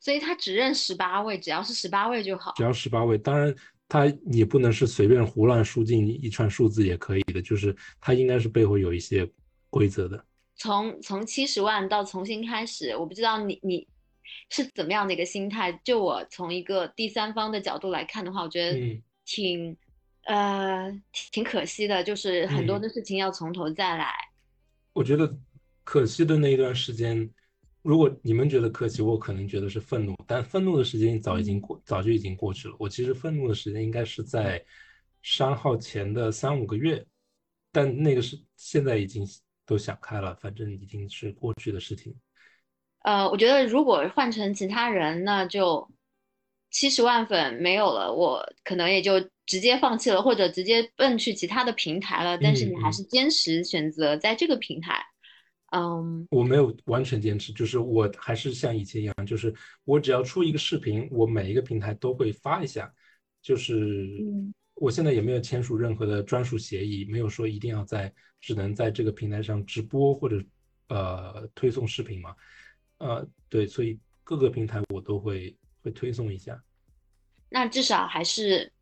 所以他只认十八位，只要是十八位就好。只要十八位，当然他也不能是随便胡乱输进一串数字也可以的，就是他应该是背后有一些规则的。从从七十万到重新开始，我不知道你你是怎么样的一个心态。就我从一个第三方的角度来看的话，我觉得。挺，呃，挺可惜的，就是很多的事情要从头再来。我觉得可惜的那一段时间，如果你们觉得可惜，我可能觉得是愤怒，但愤怒的时间早已经过，早就已经过去了。我其实愤怒的时间应该是在删号前的三五个月，但那个是现在已经都想开了，反正已经是过去的事情。呃，我觉得如果换成其他人，那就。七十万粉没有了，我可能也就直接放弃了，或者直接奔去其他的平台了。但是你还是坚持选择在这个平台，嗯，我没有完全坚持，就是我还是像以前一样，就是我只要出一个视频，我每一个平台都会发一下。就是我现在也没有签署任何的专属协议，没有说一定要在只能在这个平台上直播或者呃推送视频嘛，呃，对，所以各个平台我都会。会推送一下，那至少还是，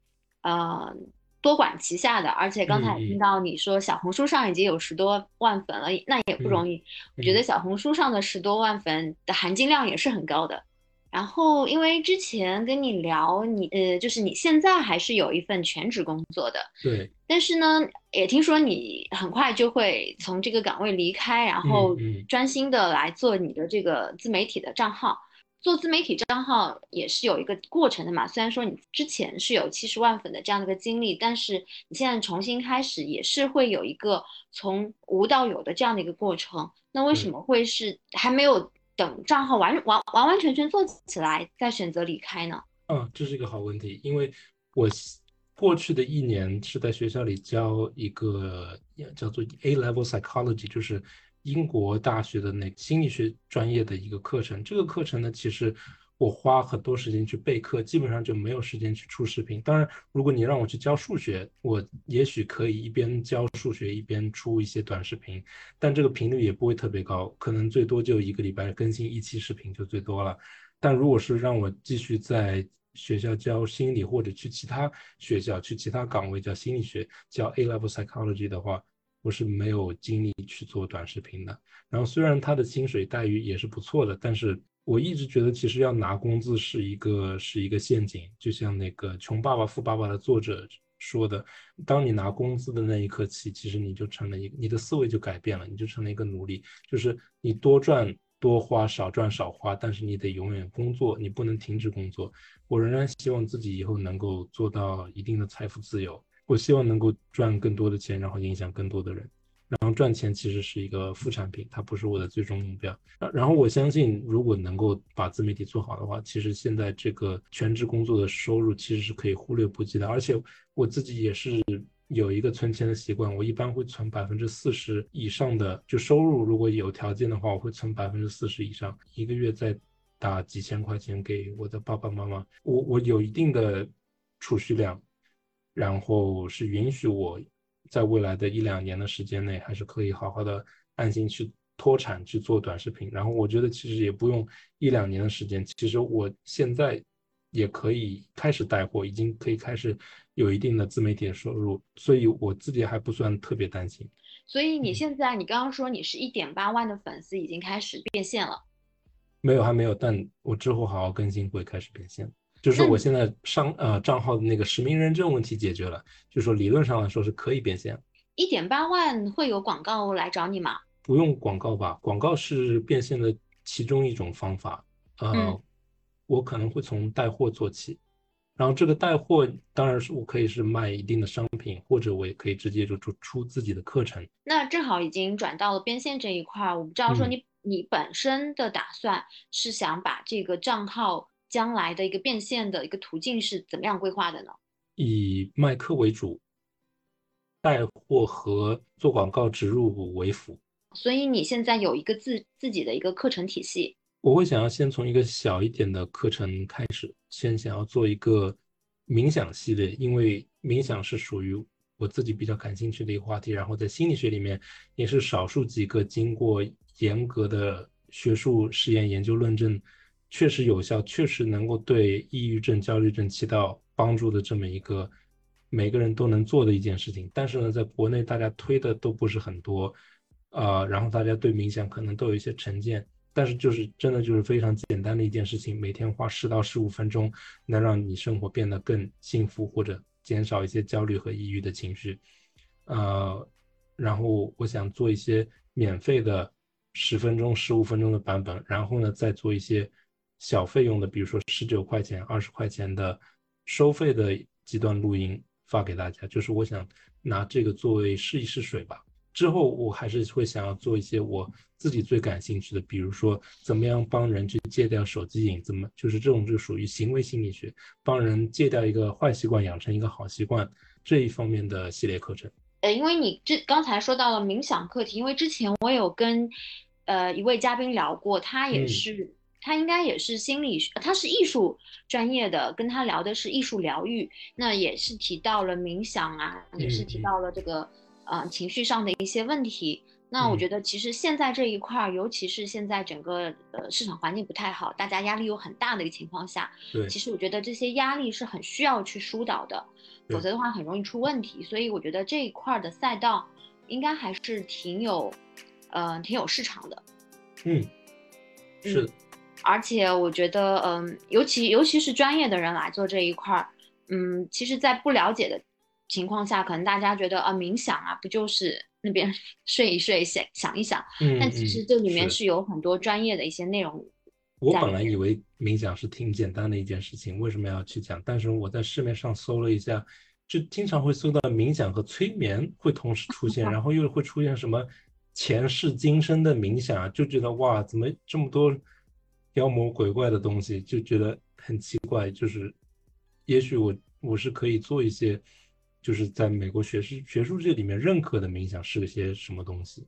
呃，多管齐下的。而且刚才听到你说小红书上已经有十多万粉了，那也不容易。我觉得小红书上的十多万粉的含金量也是很高的。然后，因为之前跟你聊，你呃，就是你现在还是有一份全职工作的，对。但是呢，也听说你很快就会从这个岗位离开，然后专心的来做你的这个自媒体的账号。做自媒体账号也是有一个过程的嘛，虽然说你之前是有七十万粉的这样的一个经历，但是你现在重新开始也是会有一个从无到有的这样的一个过程。那为什么会是还没有等账号完完完完全全做起来再选择离开呢？嗯，这是一个好问题，因为我过去的一年是在学校里教一个叫做 A Level Psychology，就是。英国大学的那个心理学专业的一个课程，这个课程呢，其实我花很多时间去备课，基本上就没有时间去出视频。当然，如果你让我去教数学，我也许可以一边教数学一边出一些短视频，但这个频率也不会特别高，可能最多就一个礼拜更新一期视频就最多了。但如果是让我继续在学校教心理，或者去其他学校去其他岗位教心理学，教 A level psychology 的话，我是没有精力去做短视频的。然后虽然他的薪水待遇也是不错的，但是我一直觉得其实要拿工资是一个是一个陷阱，就像那个《穷爸爸富爸爸》的作者说的，当你拿工资的那一刻起，其实你就成了一个你的思维就改变了，你就成了一个奴隶，就是你多赚多花，少赚少花，但是你得永远工作，你不能停止工作。我仍然希望自己以后能够做到一定的财富自由。我希望能够赚更多的钱，然后影响更多的人。然后赚钱其实是一个副产品，它不是我的最终目标。然然后我相信，如果能够把自媒体做好的话，其实现在这个全职工作的收入其实是可以忽略不计的。而且我自己也是有一个存钱的习惯，我一般会存百分之四十以上的就收入，如果有条件的话，我会存百分之四十以上，一个月再打几千块钱给我的爸爸妈妈。我我有一定的储蓄量。然后是允许我在未来的一两年的时间内，还是可以好好的安心去脱产去做短视频。然后我觉得其实也不用一两年的时间，其实我现在也可以开始带货，已经可以开始有一定的自媒体的收入，所以我自己还不算特别担心。所以你现在你刚刚说你是一点八万的粉丝已经开始变现了？没有，还没有，但我之后好好更新会开始变现。就是我现在上呃账号的那个实名认证问题解决了，就说理论上来说是可以变现。一点八万会有广告来找你吗？不用广告吧，广告是变现的其中一种方法。呃，我可能会从带货做起，然后这个带货当然是我可以是卖一定的商品，或者我也可以直接就出出自己的课程。那正好已经转到了变现这一块，我不知道说你你本身的打算是想把这个账号。将来的一个变现的一个途径是怎么样规划的呢？以卖课为主，带货和做广告植入为辅。所以你现在有一个自自己的一个课程体系。我会想要先从一个小一点的课程开始，先想要做一个冥想系列，因为冥想是属于我自己比较感兴趣的一个话题。然后在心理学里面，也是少数几个经过严格的学术实验研究论证。确实有效，确实能够对抑郁症、焦虑症起到帮助的这么一个每个人都能做的一件事情。但是呢，在国内大家推的都不是很多，呃，然后大家对冥想可能都有一些成见。但是就是真的就是非常简单的一件事情，每天花十到十五分钟，能让你生活变得更幸福，或者减少一些焦虑和抑郁的情绪。呃，然后我想做一些免费的十分钟、十五分钟的版本，然后呢再做一些。小费用的，比如说十九块钱、二十块钱的收费的几段录音发给大家，就是我想拿这个作为试一试水吧。之后我还是会想要做一些我自己最感兴趣的，比如说怎么样帮人去戒掉手机瘾，怎么就是这种就属于行为心理学，帮人戒掉一个坏习惯，养成一个好习惯这一方面的系列课程。呃，因为你这刚才说到了冥想课题，因为之前我有跟呃一位嘉宾聊过，他也是。他应该也是心理学，他是艺术专业的，跟他聊的是艺术疗愈，那也是提到了冥想啊，也是提到了这个呃情绪上的一些问题。那我觉得其实现在这一块，尤其是现在整个呃市场环境不太好，大家压力又很大的一个情况下，对，其实我觉得这些压力是很需要去疏导的，否则的话很容易出问题。所以我觉得这一块的赛道应该还是挺有，呃，挺有市场的。嗯，是。而且我觉得，嗯，尤其尤其是专业的人来做这一块儿，嗯，其实，在不了解的情况下，可能大家觉得啊，冥想啊，不就是那边 <laughs> 睡一睡，想想一想，但其实这里面是有很多专业的一些内容。我本来以为冥想是挺简单的一件事情，为什么要去讲？但是我在市面上搜了一下，就经常会搜到冥想和催眠会同时出现，<laughs> 然后又会出现什么前世今生的冥想，就觉得哇，怎么这么多？妖魔鬼怪的东西就觉得很奇怪，就是，也许我我是可以做一些，就是在美国学术学术界里面认可的冥想是些什么东西。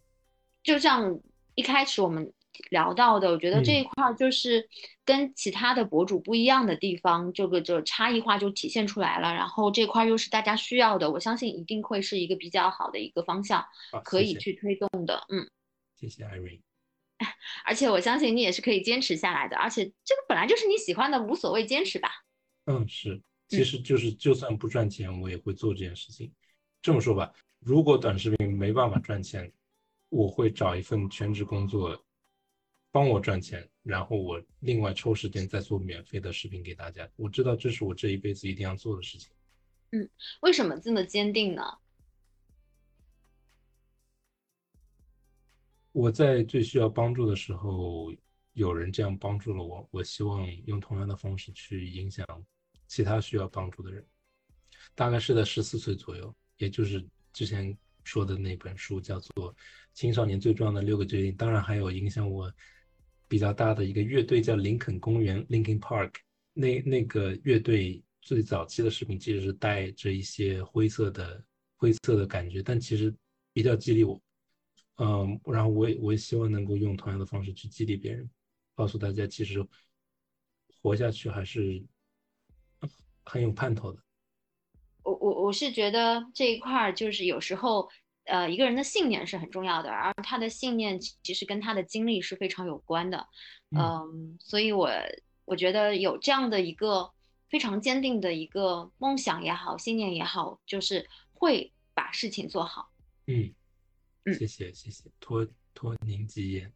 就像一开始我们聊到的，我觉得这一块就是跟其他的博主不一样的地方，这个就差异化就体现出来了。然后这块又是大家需要的，我相信一定会是一个比较好的一个方向，可以去推动的。嗯，谢谢 Irene。<laughs> 而且我相信你也是可以坚持下来的，而且这个本来就是你喜欢的，无所谓，坚持吧。嗯，是，其实就是就算不赚钱，我也会做这件事情。这么说吧，如果短视频没办法赚钱，我会找一份全职工作帮我赚钱，然后我另外抽时间再做免费的视频给大家。我知道这是我这一辈子一定要做的事情。嗯，为什么这么坚定呢？我在最需要帮助的时候，有人这样帮助了我。我希望用同样的方式去影响其他需要帮助的人。大概是在十四岁左右，也就是之前说的那本书，叫做《青少年最重要的六个决定》。当然，还有影响我比较大的一个乐队，叫林肯公园 （Linkin Park）。那那个乐队最早期的视频其实是带着一些灰色的灰色的感觉，但其实比较激励我。嗯，然后我也我也希望能够用同样的方式去激励别人，告诉大家其实活下去还是很有盼头的。我我我是觉得这一块儿就是有时候，呃，一个人的信念是很重要的，而他的信念其实跟他的经历是非常有关的。嗯，所以我我觉得有这样的一个非常坚定的一个梦想也好，信念也好，就是会把事情做好。嗯。谢谢谢谢，托托您吉言。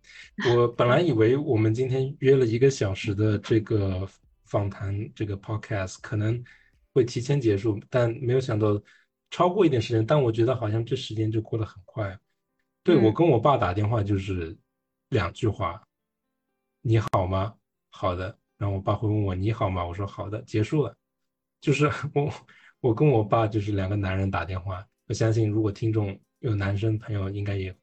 我本来以为我们今天约了一个小时的这个访谈，这个 podcast 可能会提前结束，但没有想到超过一点时间。但我觉得好像这时间就过得很快。对我跟我爸打电话就是两句话：“你好吗？”“好的。”然后我爸会问我：“你好吗？”我说：“好的。”结束了。就是 <laughs> 我我跟我爸就是两个男人打电话。我相信如果听众。有男生朋友应该也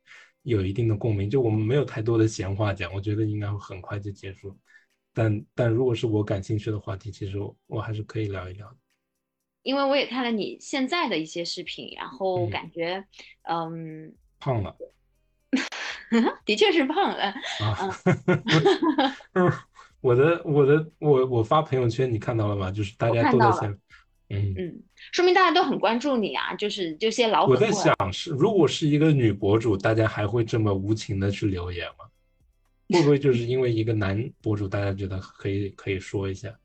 有一定的共鸣，就我们没有太多的闲话讲，我觉得应该会很快就结束。但但如果是我感兴趣的话题，其实我还是可以聊一聊的。因为我也看了你现在的一些视频，然后感觉嗯胖了，<laughs> 的确是胖了啊。<laughs> 我的我的我我发朋友圈你看到了吗？就是大家都在想。嗯嗯，说明大家都很关注你啊，就是这些老粉。我在想是，如果是一个女博主，大家还会这么无情的去留言吗？会不会就是因为一个男博主，大家觉得可以可以说一下？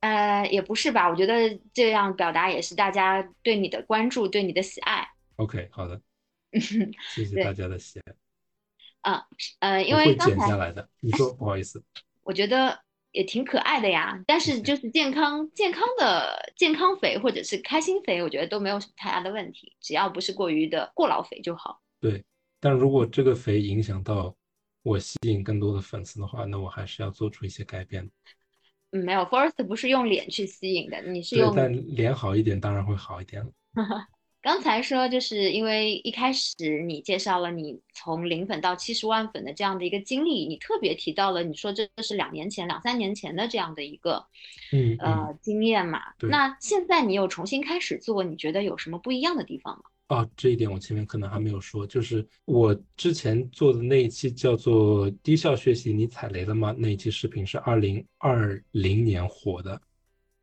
呃，也不是吧，我觉得这样表达也是大家对你的关注，对你的喜爱。OK，好的，<laughs> 谢谢大家的喜爱。嗯呃，因为会剪下来的，你说不好意思。<laughs> 我觉得。也挺可爱的呀，但是就是健康健康的健康肥或者是开心肥，我觉得都没有什么太大的问题，只要不是过于的过劳肥就好。对，但如果这个肥影响到我吸引更多的粉丝的话，那我还是要做出一些改变。嗯，没有，Forest 不是用脸去吸引的，你是用。但脸好一点，当然会好一点了。<laughs> 刚才说，就是因为一开始你介绍了你从零粉到七十万粉的这样的一个经历，你特别提到了，你说这是两年前、两三年前的这样的一个，嗯呃经验嘛。那现在你又重新开始做，你觉得有什么不一样的地方吗？啊，这一点我前面可能还没有说，就是我之前做的那一期叫做“低效学习，你踩雷了吗”那一期视频是二零二零年火的。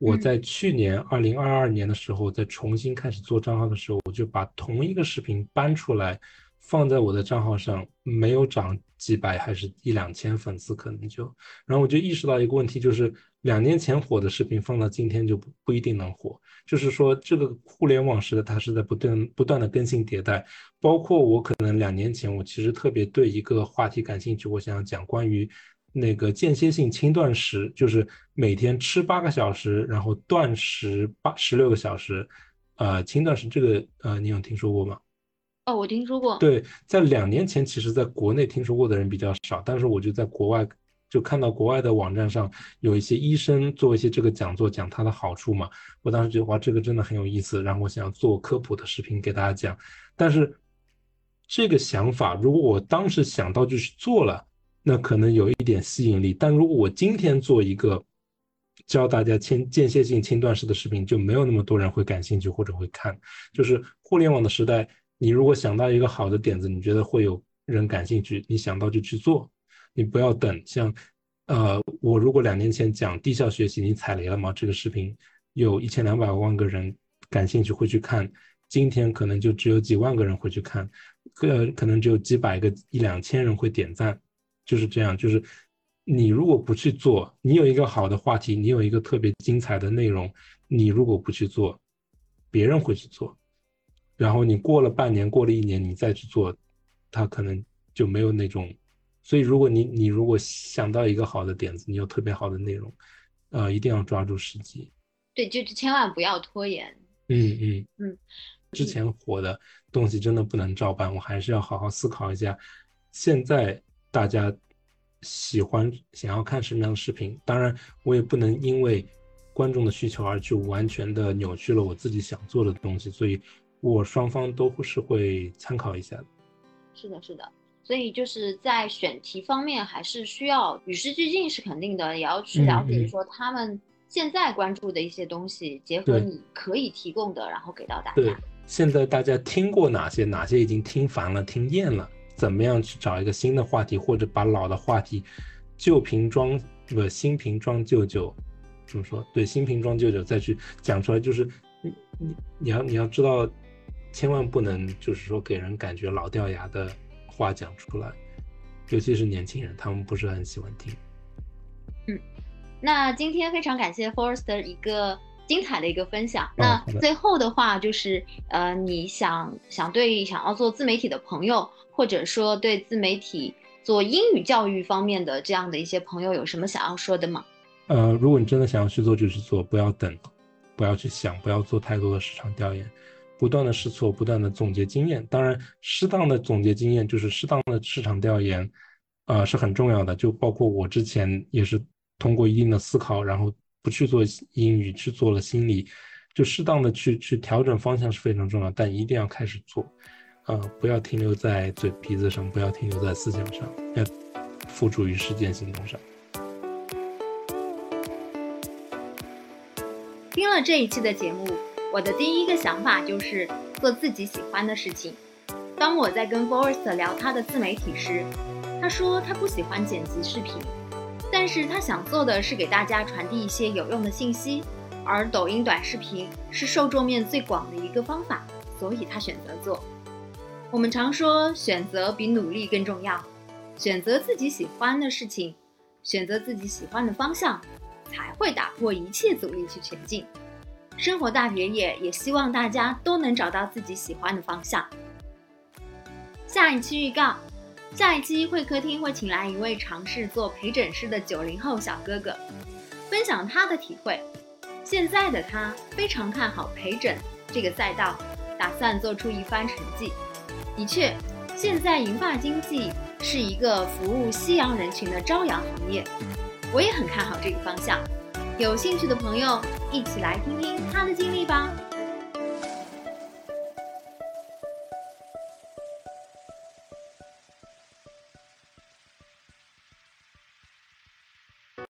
我在去年二零二二年的时候，在重新开始做账号的时候，我就把同一个视频搬出来，放在我的账号上，没有涨几百，还是一两千粉丝，可能就，然后我就意识到一个问题，就是两年前火的视频放到今天就不不一定能火，就是说这个互联网时代它是在不断不断的更新迭代，包括我可能两年前我其实特别对一个话题感兴趣，我想要讲关于。那个间歇性轻断食，就是每天吃八个小时，然后断食八十六个小时，呃，轻断食这个呃，你有听说过吗？哦，我听说过。对，在两年前，其实在国内听说过的人比较少，但是我就在国外就看到国外的网站上有一些医生做一些这个讲座，讲它的好处嘛。我当时觉得哇，这个真的很有意思，然后我想要做科普的视频给大家讲。但是这个想法，如果我当时想到就去做了。那可能有一点吸引力，但如果我今天做一个教大家间间歇性轻断食的视频，就没有那么多人会感兴趣或者会看。就是互联网的时代，你如果想到一个好的点子，你觉得会有人感兴趣，你想到就去做，你不要等。像，呃，我如果两年前讲低效学习，你踩雷了吗？这个视频有一千两百万个人感兴趣会去看，今天可能就只有几万个人会去看，呃，可能只有几百个一两千人会点赞。就是这样，就是你如果不去做，你有一个好的话题，你有一个特别精彩的内容，你如果不去做，别人会去做。然后你过了半年，过了一年，你再去做，他可能就没有那种。所以，如果你你如果想到一个好的点子，你有特别好的内容，呃，一定要抓住时机。对，就千万不要拖延。嗯嗯嗯，之前火的东西真的不能照搬，我还是要好好思考一下，现在大家喜欢想要看什么样的视频。当然，我也不能因为观众的需求而去完全的扭曲了我自己想做的东西，所以我双方都是会参考一下的。是的，是的。所以就是在选题方面，还是需要与时俱进，是肯定的，也要去了解说他们现在关注的一些东西，结合你可以提供的，然后给到大家。对，现在大家听过哪些？哪些已经听烦了、听厌了？怎么样去找一个新的话题，或者把老的话题旧瓶装不新瓶装旧酒？怎么说？对，新瓶装旧酒再去讲出来，就是你你你要你要知道，千万不能就是说给人感觉老掉牙的。话讲出来，尤其是年轻人，他们不是很喜欢听。嗯，那今天非常感谢 Forest 的一个精彩的一个分享。那最后的话就是，呃，你想想对想要做自媒体的朋友，或者说对自媒体做英语教育方面的这样的一些朋友，有什么想要说的吗？呃，如果你真的想要去做，就去做，不要等，不要去想，不要做太多的市场调研。不断的试错，不断的总结经验。当然，适当的总结经验就是适当的市场调研，呃，是很重要的。就包括我之前也是通过一定的思考，然后不去做英语，去做了心理，就适当的去去调整方向是非常重要。但一定要开始做，呃，不要停留在嘴皮子上，不要停留在思想上，要付诸于实践行动上。听了这一期的节目。我的第一个想法就是做自己喜欢的事情。当我在跟 Forest 聊他的自媒体时，他说他不喜欢剪辑视频，但是他想做的是给大家传递一些有用的信息，而抖音短视频是受众面最广的一个方法，所以他选择做。我们常说选择比努力更重要，选择自己喜欢的事情，选择自己喜欢的方向，才会打破一切阻力去前进。生活大别野也希望大家都能找到自己喜欢的方向。下一期预告：下一期会客厅会请来一位尝试做陪诊师的九零后小哥哥，分享他的体会。现在的他非常看好陪诊这个赛道，打算做出一番成绩。的确，现在银发经济是一个服务夕阳人群的朝阳行业，我也很看好这个方向。有兴趣的朋友，一起来听听他的经历吧。